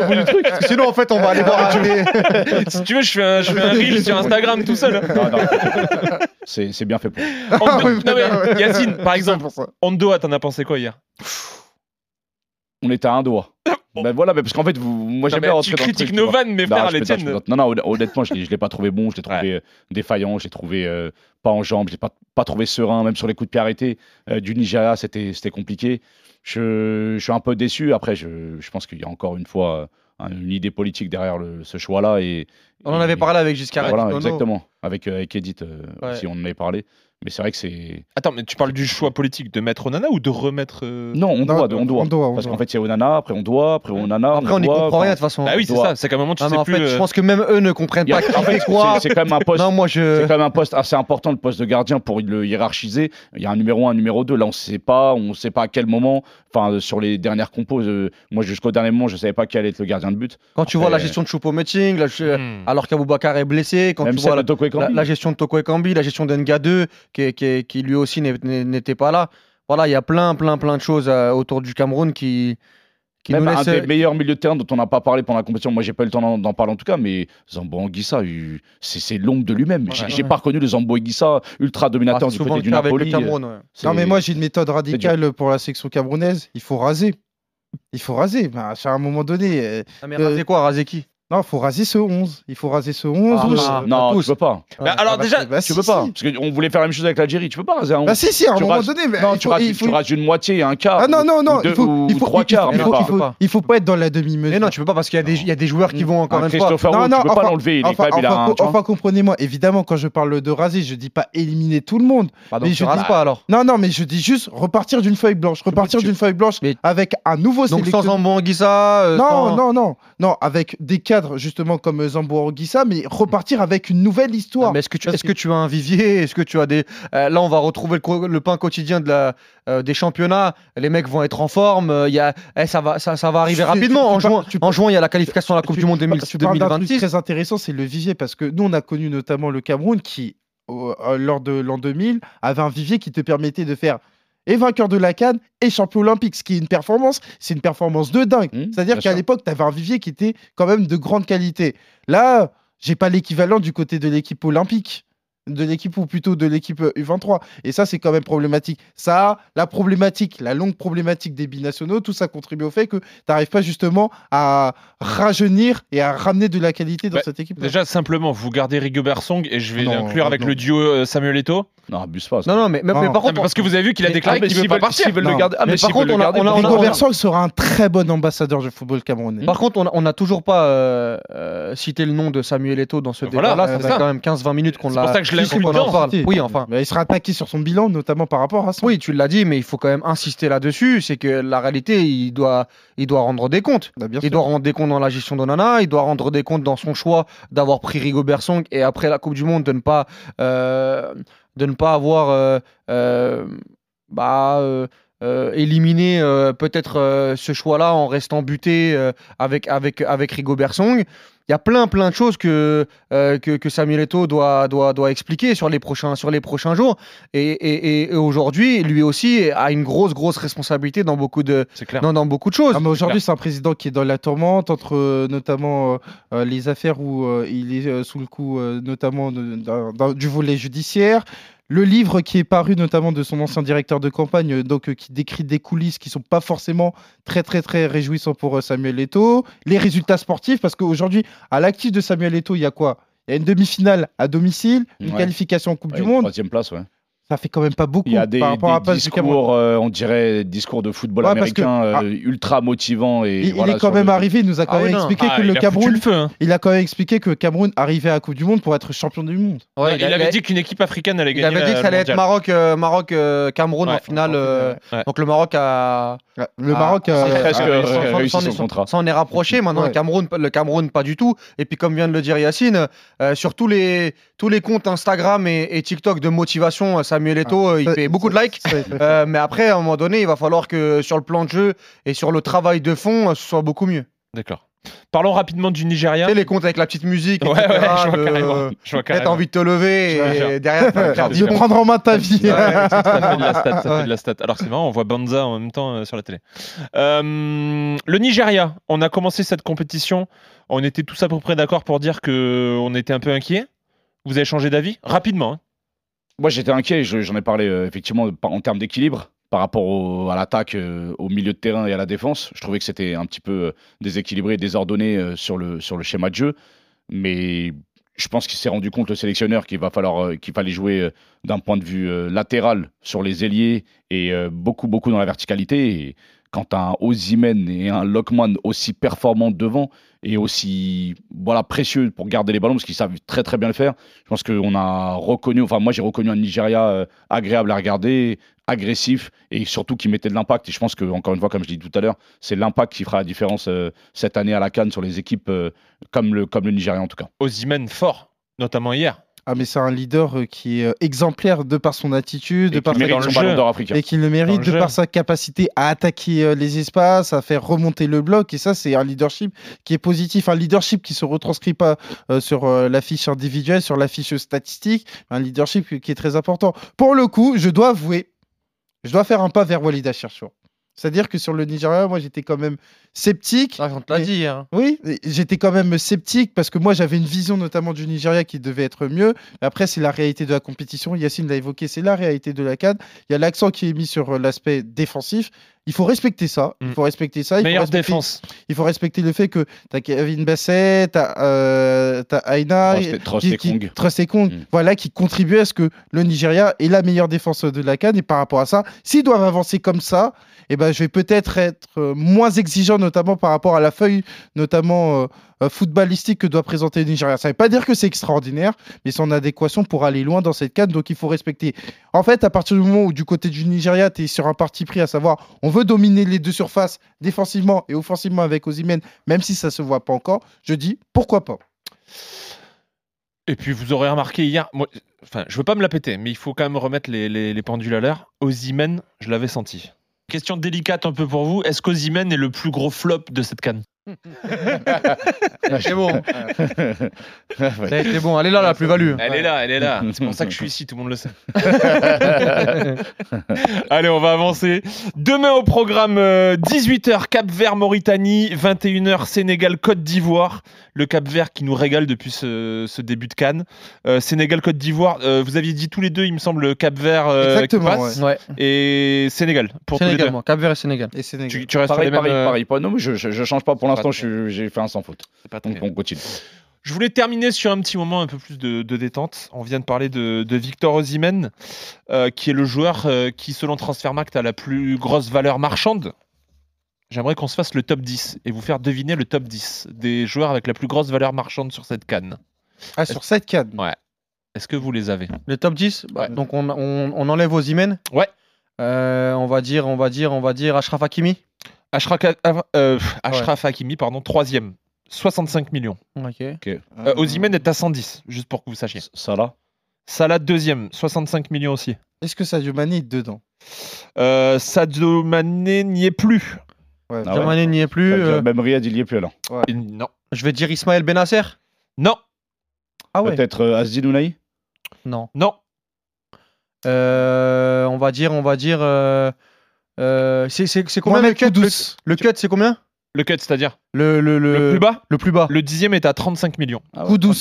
On du truc. Sinon, en fait, on va aller voir. Si tu veux, je fais un, je fais un reel sur Instagram tout seul. Non, non. C'est c'est bien fait pour. Ouais. Yacine, par exemple. Ondoa, t'en as pensé quoi hier? On était à un doigt. Ben voilà, mais parce qu'en fait, vous, moi j'aime bien Tu rentrer dans le critiques truc, tu nos vannes, mais frère, les tiennes. Non, non, hon- honnêtement, je ne l'ai pas trouvé bon, je l'ai trouvé euh, défaillant, je l'ai trouvé euh, pas en jambes, je l'ai pas, pas trouvé serein, même sur les coups de pied arrêtés euh, du Nigeria, c'était compliqué. Je, je suis un peu déçu. Après, je, je pense qu'il y a encore une fois euh, un- une idée politique derrière le- ce choix-là et, On en avait parlé avec Giscard. Voilà, exactement. Avec, euh, avec Edith euh, Ouais. aussi, on en avait parlé. Mais c'est vrai que c'est. Attends, mais tu parles du choix politique de mettre Onana ou de remettre. euh, Non, on doit, on doit. on doit, on Parce doit. qu'en fait, il y a Onana, après on doit, après Onana. Après, on n'y doit, comprend rien de toute façon. Bah oui, c'est doit. ça. C'est qu'à un moment, tu Non, mais sais en plus. fait, je euh, pense que même eux ne comprennent Il y a- pas qui en fait, fait quoi. c'est- c'est quand même un poste. Non, moi C'est je. quand même un poste assez important, le poste de gardien, pour le hiérarchiser. Il y a un numéro 1, un numéro 2. Là, on ne sait pas. On ne sait pas à quel moment. Enfin, euh, sur les dernières compos, euh, moi, jusqu'au dernier moment, je ne savais pas quel être le gardien de but. Quand tu vois la gestion de Choupo-Moting, la- hmm. alors qu'Aboubacar est blessé, quand Même tu vois celle la, de Toko la, Ekambi. la gestion de Toko Ekambi, la gestion d'Enga 2, qui, qui, qui lui aussi n'était pas là. Voilà, il y a plein, plein, plein de choses euh, autour du Cameroun qui, qui Même nous un laissent. des meilleurs milieux de terrain dont on n'a pas parlé pendant la compétition, moi j'ai pas eu le temps d'en- parler en tout cas, mais Zambo Anguissa, il- c'est l'ombre de lui-même. J'ai Ouais, j'ai ouais. pas reconnu le Zambo Anguissa ultra Ah, dominateur c'est du côté du Napoli. le Cameroun. ouais. Non, mais moi, j'ai une méthode radicale pour la section camerounaise. Il faut raser. Il faut raser. Bah, à un moment donné. euh, Ah, mais Euh, raser quoi? Raser qui? Non, il faut raser ce 11. Il faut raser ce 11. Ah, ou- ah, non, tous. tu peux pas. Bah, alors, Ah, bah, déjà, bah, Tu si, peux pas. si. Parce qu'on voulait faire la même chose avec l'Algérie. Tu peux pas raser un Bah si, si, à un Tu moment rases- donné. mais Non, il tu faut- rases, il faut- tu rases une moitié, un quart. Ah non, non, non, ou deux- il faut, ou il faut, trois il faut- quarts. il faut, pas. il faut, il faut pas être dans la demi-mesure. Mais non, tu peux pas parce qu'il y, a des- il y a des joueurs qui vont encore Un une fois. Christopher Roux, tu peux pas l'enlever. Il est enfin, enfin, enfin, comprenez-moi, évidemment, quand je parle de raser, je dis pas éliminer tout le monde. Donc mais je dis- pas alors. Non, non, mais je dis juste repartir d'une feuille blanche. Repartir d'une feuille blanche Mais- avec un nouveau Donc sans sélectionneur. Anguissa. euh, Non, sans- non, non, non, avec des cadres justement comme Zambo Anguissa, mais repartir avec une nouvelle histoire. Ah, Mais est-ce que, tu, est-ce que tu as un vivier? Est-ce que tu as des. euh, là, on va retrouver le, pain quotidien de la, euh, des championnats. Les mecs vont être en forme. euh, il y a, eh, ça, va, ça, ça va arriver Tu- rapidement. tu- en, juin, en juin, il y a la qualification à la Coupe du Monde tu 2000 par- tu parles d'un truc 2026. très intéressant, c'est le vivier, parce que nous, on a connu notamment le Cameroun qui, euh, lors de l'an 2000, avait un vivier qui te permettait de faire et vainqueur de la Cannes et champion olympique, ce qui est une performance, c'est une performance de dingue. Mmh, C'est-à-dire qu'à l'époque, tu avais un vivier qui était quand même de grande qualité. Là, j'ai pas l'équivalent du côté de l'équipe olympique de l'équipe ou plutôt de l'équipe euh, U23 et ça c'est quand même problématique ça la problématique la longue problématique des binationaux tout ça contribue au fait que tu n'arrives pas justement à rajeunir et à ramener de la qualité dans Bah, cette équipe Déjà, simplement, vous gardez Rigobert Song et je vais l'inclure avec non. le duo euh, Samuel Eto'o. Non, abuse pas. Non, non, mais, mais- Non. mais par Non, contre. parce que vous avez vu qu'il a déclaré qu'il veut s'ils pas partir. s'ils veulent le garder. Ah, Mais mais par contre, on le a- on a- on a- Rigobert Song sera un très bon ambassadeur du football camerounais Par contre, on n'a toujours pas euh, euh, cité le nom de Samuel Eto'o dans ce Voilà, débat-là. ça fait quand même 15-20 minutes qu'on C'est l'a. En parle. Oui, enfin. Mais il sera attaqué sur son bilan notamment par rapport à ça Oui, tu l'as dit, mais il faut quand même insister là-dessus. C'est que la réalité, il doit, il doit rendre des comptes. Bah, Il sûr. doit rendre des comptes dans la gestion d'Onana, il doit rendre des comptes dans son choix d'avoir pris Rigobert Song et après la Coupe du Monde de ne pas, euh, de ne pas avoir euh, euh, bah, euh, éliminé euh, peut-être euh, ce choix-là en restant buté avec, avec, avec Rigobert Song. Il y a plein plein de choses que, euh, que, que Samuel Eto'o doit, doit, doit expliquer sur les prochains, sur les prochains jours. Et, et, aujourd'hui, lui aussi a une grosse grosse responsabilité dans beaucoup de, clair. dans, dans beaucoup de choses. Ah, mais aujourd'hui, c'est un président qui est dans la tourmente entre euh, notamment euh, euh, les affaires où euh, il est euh, sous le coup euh, notamment de- du volet judiciaire. Le livre qui est paru notamment de son ancien directeur de campagne, euh, donc euh, qui décrit des coulisses qui sont pas forcément très très très réjouissants pour euh, Samuel Eto'o. Les résultats sportifs, parce qu'aujourd'hui, à l'actif de Samuel Eto'o, il y a quoi? Il y a une demi-finale à domicile, une Ouais. qualification en Coupe Ouais, du Monde. Troisième place, ouais. Ça fait quand même pas beaucoup Il y a des, par rapport à des Cameroun. discours, euh, on dirait, discours de football Ouais, parce que- américain ah. euh, ultra motivants. Et Il, il est quand même le- arrivé, il nous a quand Ah même expliqué Ah, que il le a Cameroun le feu. hein. Il a quand même expliqué que Cameroun arrivait à la Coupe du Monde pour être champion du monde. Ouais, il, avait dit qu'une équipe africaine allait Il gagner. avait dit que ça allait être. Maroc, euh, Maroc euh, Cameroun Ouais, en finale. en euh. Donc le Maroc a. Le a- Maroc, est- presque s'en- réussi son est- contrat. S'en est rapproché. Maintenant, Ouais. le, Cameroun, le Cameroun, pas du tout. Et puis, comme vient de le dire Yacine, euh, sur tous les, tous les comptes Instagram et, et TikTok de motivation, euh, Samuel Eto'o, euh, il fait beaucoup de likes. Euh, mais après, à un moment donné, il va falloir que sur le plan de jeu et sur le travail de fond, euh, ce soit beaucoup mieux. D'accord. Parlons rapidement du Nigeria. Tu sais, les comptes avec la petite musique, Ouais, etc., ouais, je vois le- carrément. Je vois envie de te lever et derrière, tu vas faire de prendre en main ta vie. Ouais, Ça fait de la stat, ça Ouais. fait de la stat. Alors c'est marrant, on voit Banza en même temps euh, sur la télé. Euh, le Nigeria, on a commencé cette compétition, on était tous à peu près d'accord pour dire que on était un peu inquiet. Vous avez changé d'avis? Rapidement. hein. Moi, j'étais inquiet, je- j'en ai parlé euh, effectivement en termes d'équilibre par rapport à l'attaque, euh, au milieu de terrain et à la défense. Je trouvais que c'était un petit peu euh, déséquilibré, désordonné sur, le, sur le schéma de jeu. Mais je pense qu'il s'est rendu compte, le sélectionneur, qu'il va falloir, qu'il fallait jouer d'un point de vue latéral sur les ailiers et beaucoup, beaucoup dans la verticalité. Et quand un Ozymen et un Lockman aussi performants devant et aussi voilà, précieux pour garder les ballons parce qu'ils savent très très bien le faire. Je pense qu'on a reconnu, enfin moi j'ai reconnu un Nigeria euh, agréable à regarder, agressif et surtout qui mettait de l'impact. Et je pense que, encore une fois, comme je dis tout à l'heure, c'est l'impact qui fera la différence euh, cette année à la Cannes sur les équipes euh, comme, le, comme le Nigeria en tout cas. Ozymen fort, notamment hier. Ah mais c'est un leader euh, qui est euh, exemplaire de par son attitude, de Et par qui sa- mérite son ballon d'or africain. et qui le mérite le de jeu. par sa capacité à attaquer euh, les espaces, à faire remonter le bloc. Et ça, c'est un leadership qui est positif, un leadership qui se retranscrit pas euh, sur euh, la fiche individuelle, sur la fiche statistique, un leadership qui est très important. Pour le coup, je dois avouer, je dois faire un pas vers Walid Cherchour. C'est-à-dire que sur le Nigeria, moi, j'étais quand même sceptique. on te l'a dit. hein. Oui, j'étais quand même sceptique parce que moi j'avais une vision notamment du Nigeria qui devait être mieux. Mais après, c'est la réalité de la compétition. Yacine l'a évoqué, c'est la réalité de la CAN. Il y a l'accent qui est mis sur euh, l'aspect défensif. Il faut respecter ça. Il Mm. faut respecter ça. Il faut Meilleure respecter, défense. Il faut respecter le fait que tu as Kevin Basset, tu as, Aina, et qui- Kong. Trust et Kong, Mm. voilà, qui contribuent à ce que le Nigeria est la meilleure défense de la CAN. Et par rapport à ça, s'ils doivent avancer comme ça, eh ben, je vais peut-être être euh, moins exigeant, notamment par rapport à la feuille, notamment euh, footballistique que doit présenter le Nigeria. Ça ne veut pas dire que c'est extraordinaire, mais c'est en adéquation pour aller loin dans cette canne, donc il faut respecter. En fait, à partir du moment où du côté du Nigeria, tu es sur un parti pris, à savoir, on veut dominer les deux surfaces défensivement et offensivement avec Osimhen, même si ça se voit pas encore, je dis pourquoi pas. Et puis vous aurez remarqué hier, moi, enfin, je veux pas me la péter, mais il faut quand même remettre les, les- les pendules à l'heure. Ozymen, je l'avais senti. Question délicate un peu pour vous. Est-ce qu'Ozymen est le plus gros flop de cette canne? C'est bon. Été bon. Elle est là, la plus-value. Elle est là, elle est là. C'est pour ça que je suis ici, tout le monde le sait. Allez, on va avancer. Demain au programme, euh, 18h Cap Vert Mauritanie, 21h Sénégal Côte d'Ivoire. Le Cap Vert qui nous régale depuis ce, ce début de Cannes. Euh, Sénégal Côte d'Ivoire, euh, vous aviez dit tous les deux, il me semble, Cap Vert euh, qui Exactement, passe. Ouais. et Sénégal pour tous les Sénégal, deux. moi. Cap Vert et Sénégal. Et Sénégal. Tu, tu restes Pareil, les mêmes. pareil, euh, pareil. Pas- Non, mais je, je, je change pas pour l'instant, Suis- j'ai fait un sans faute. c'est pas Donc on continue. Je voulais terminer sur un petit moment un peu plus de, de détente. On vient de parler de, de Victor Osimhen, euh, qui est le joueur euh, qui, selon Transfermarkt, a la plus grosse valeur marchande. J'aimerais qu'on se fasse le top 10 et vous faire deviner le top 10 des joueurs avec la plus grosse valeur marchande sur cette canne. Ah, sur cette canne Ouais. Est-ce que vous les avez? Le top 10 bah, Ouais. Donc on, on, on enlève Ozymen. Ouais. Euh, on va dire, on va dire, on va dire Ashraf Hakimi? Ashraf, euh, Ashraf Hakimi, pardon, troisième. 65 millions. Ok. Euh, Osimhen est à 110, juste pour que vous sachiez. Salah Salah, deuxième, 65 millions aussi. Est-ce que Sadio Mané est dedans? Euh, Sadio Mané n'y est plus. Ouais. Ah ouais. N'y est plus. Euh, Même Riyad, il y est plus alors. Et Non. je vais dire Ismaël Benasser? Non. Ah ouais. Peut-être euh, Azdin Ounahi? Non. Non. Euh, on va dire, on va dire. Euh, c'est c'est- c'est combien le cut Le, Kudus. le cut, c'est combien? Le cut, c'est-à-dire? Le, le, le, le plus bas? Le plus bas. Le dixième est à 35 millions. Ah ok, Kudus,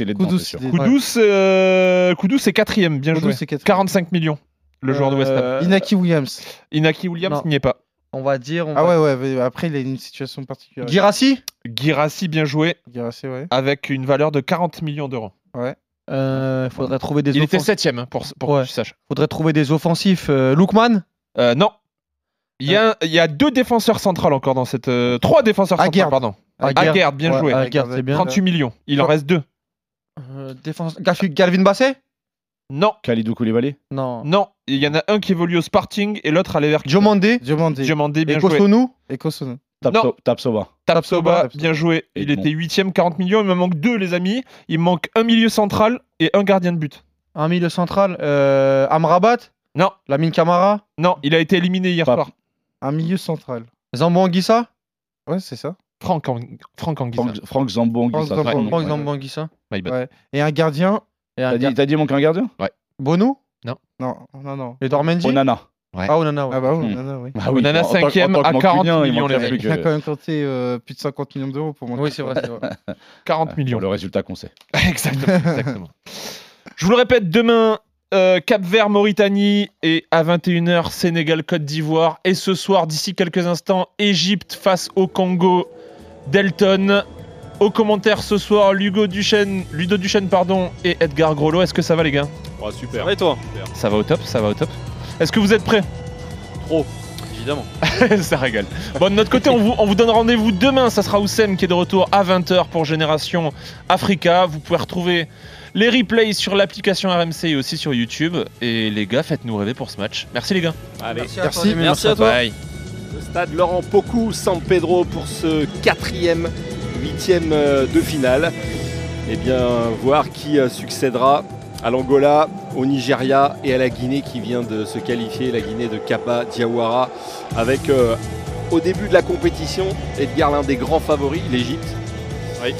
il est dedans, c'est sûr. Koudous, euh, Koudous est quatrième, bien joué. c'est quatrième. 45 millions, le joueur de West Ham. Euh, Inaki Williams. Inaki Williams non. n'y est pas. On va dire. On Ah va... ouais, ouais, mais après, il a une situation particulière. Girassi? Girassi, bien joué, Girassi, ouais. avec une valeur de 40 millions d'euros. Euh, faudrait trouver des Il était offensifs. septième, hein, pour, pour Ouais. que tu saches. Faudrait trouver des offensifs. Euh, Lookman? Euh, non. Il y, a, il y a deux défenseurs centrales encore dans cette... euh, trois défenseurs centrales, pardon. Aguerd. Bien Ouais, joué. Aguerd, c'est bien. 38 millions. Il en reste deux. Euh, défense... Galvin Basset? Non, Khalidou Koulibaly? Non. non. Il y en a un qui évolue au Sporting et l'autre à l'Everkusen. Diomandé Diomandé. Diomandé, bien Et joué. Kosunu Et. Tapso- Tapsoba. Tapsoba, Tapsoba. bien joué. Il était huitième, 40 millions. Il me manque deux, les amis. Il me manque un milieu central et un gardien de but. Un milieu central. Euh, Amrabat? Non, Lamine Camara? Non, il a été éliminé hier soir. Un milieu central. Zambo Anguissa Ouais, c'est ça. Franck, Ang- Franck Anguissa. Franck, Franck Zambo Anguissa, Franck Zambo. ouais. Franck Zambo Anguissa. My bad. Ouais. Et un gardien. Et un T'as dit, gars- t'as dit il manque un gardien Bonou Non, non, non. Et Dormendi? Onana. Ouais. Ah, Onana, ouais. Ah bah oui, Hmm. non, non, oui. Ah Onana, que- cinquième en tant que à 40 Mancunien, il millions, les plus mecs. Il a quand même compté euh, plus de 50 millions d'euros pour moi. Oui, c'est vrai, c'est vrai. 40 Pour millions. le résultat qu'on sait. exactement, exactement. Je vous le répète, demain, euh, Cap Vert, Mauritanie et à 21h, Sénégal, Côte d'Ivoire. Et ce soir, d'ici quelques instants, Égypte face au Congo, Delton. Au commentaire ce soir, Lugo Duchesne, Ludo Duchesne pardon, et Edgar Groslo. Est-ce que ça va les gars? Super. et toi? Ça va au top, ça va au top. Est-ce que vous êtes prêts? Trop. évidemment. ça régale. Bon, de notre côté, on vous, on vous donne rendez-vous demain. Ça sera Oussem qui est de retour à 20h pour Génération Africa. Vous pouvez retrouver les replays sur l'application RMC et aussi sur YouTube. Et les gars, faites-nous rêver pour ce match. Merci les gars. Allez, Merci à toi, Merci. Merci à toi. Bye. Le stade Laurent Pocou, San Pedro pour ce quatrième, huitième euh, de finale. Eh bien, voir qui euh, succédera à l'Angola, au Nigeria et à la Guinée qui vient de se qualifier, la Guinée de Kaba Diawara, avec euh, au début de la compétition, Edgar l'un des grands favoris, l'Égypte. Oui.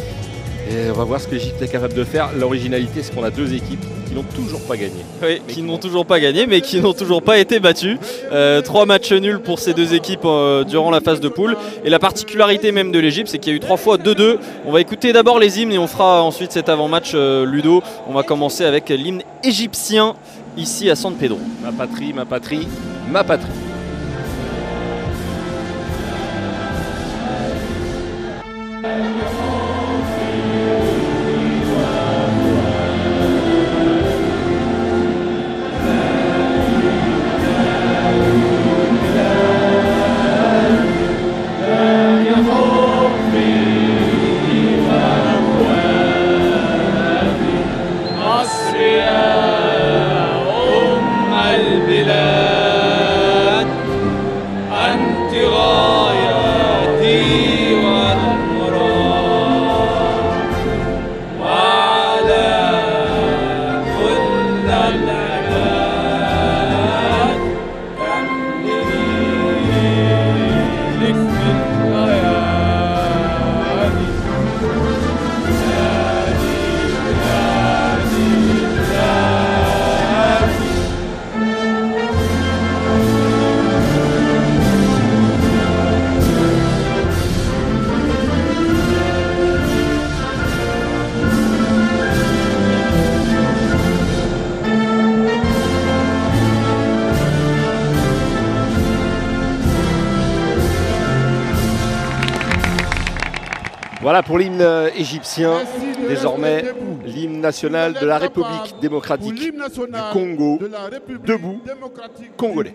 Et on va voir ce que l'Égypte est capable de faire. L'originalité, c'est qu'on a deux équipes qui n'ont toujours pas gagné. Oui, qui n'ont toujours pas gagné, mais qui n'ont toujours pas été battus. Euh, trois matchs nuls pour ces deux équipes euh, durant la phase de poule. Et la particularité même de l'Égypte, c'est qu'il y a eu trois fois 2-2. On va écouter d'abord les hymnes et on fera ensuite cet avant-match euh, Ludo. On va commencer avec l'hymne égyptien ici à San Pedro. Ma patrie, ma patrie, ma patrie. Voilà pour l'hymne euh, égyptien, désormais l'hymne national de la République démocratique du Congo, debout, congolais.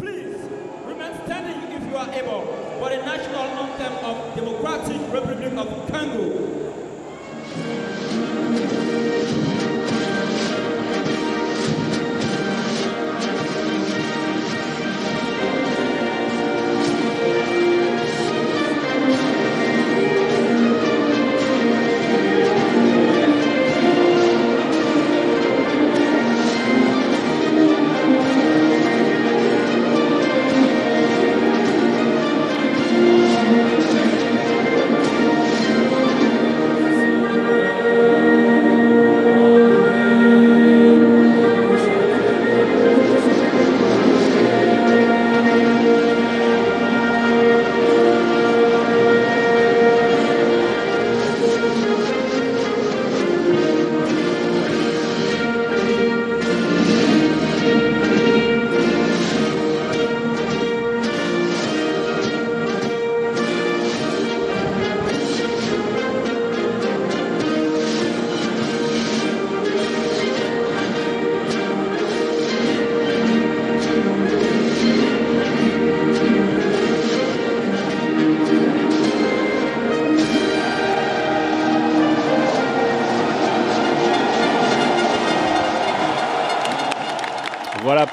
Remain standing if you are able for the national anthem of Democratic Republic of Congo.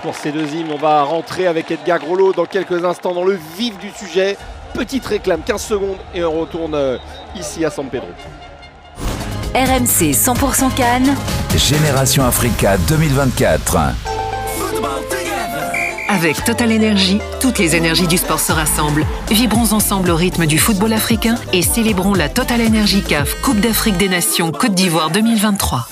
Pour ces deux hymnes. On va rentrer avec Edgar Grolot dans quelques instants dans le vif du sujet. Petite réclame, 15 secondes et on retourne euh, ici à San Pedro. RMC 100% Cannes, Génération Africa 2024. avec Total Energy, toutes les énergies du sport se rassemblent. Vibrons ensemble au rythme du football africain et célébrons la Total Energy CAF Coupe d'Afrique des Nations Côte d'Ivoire 2023.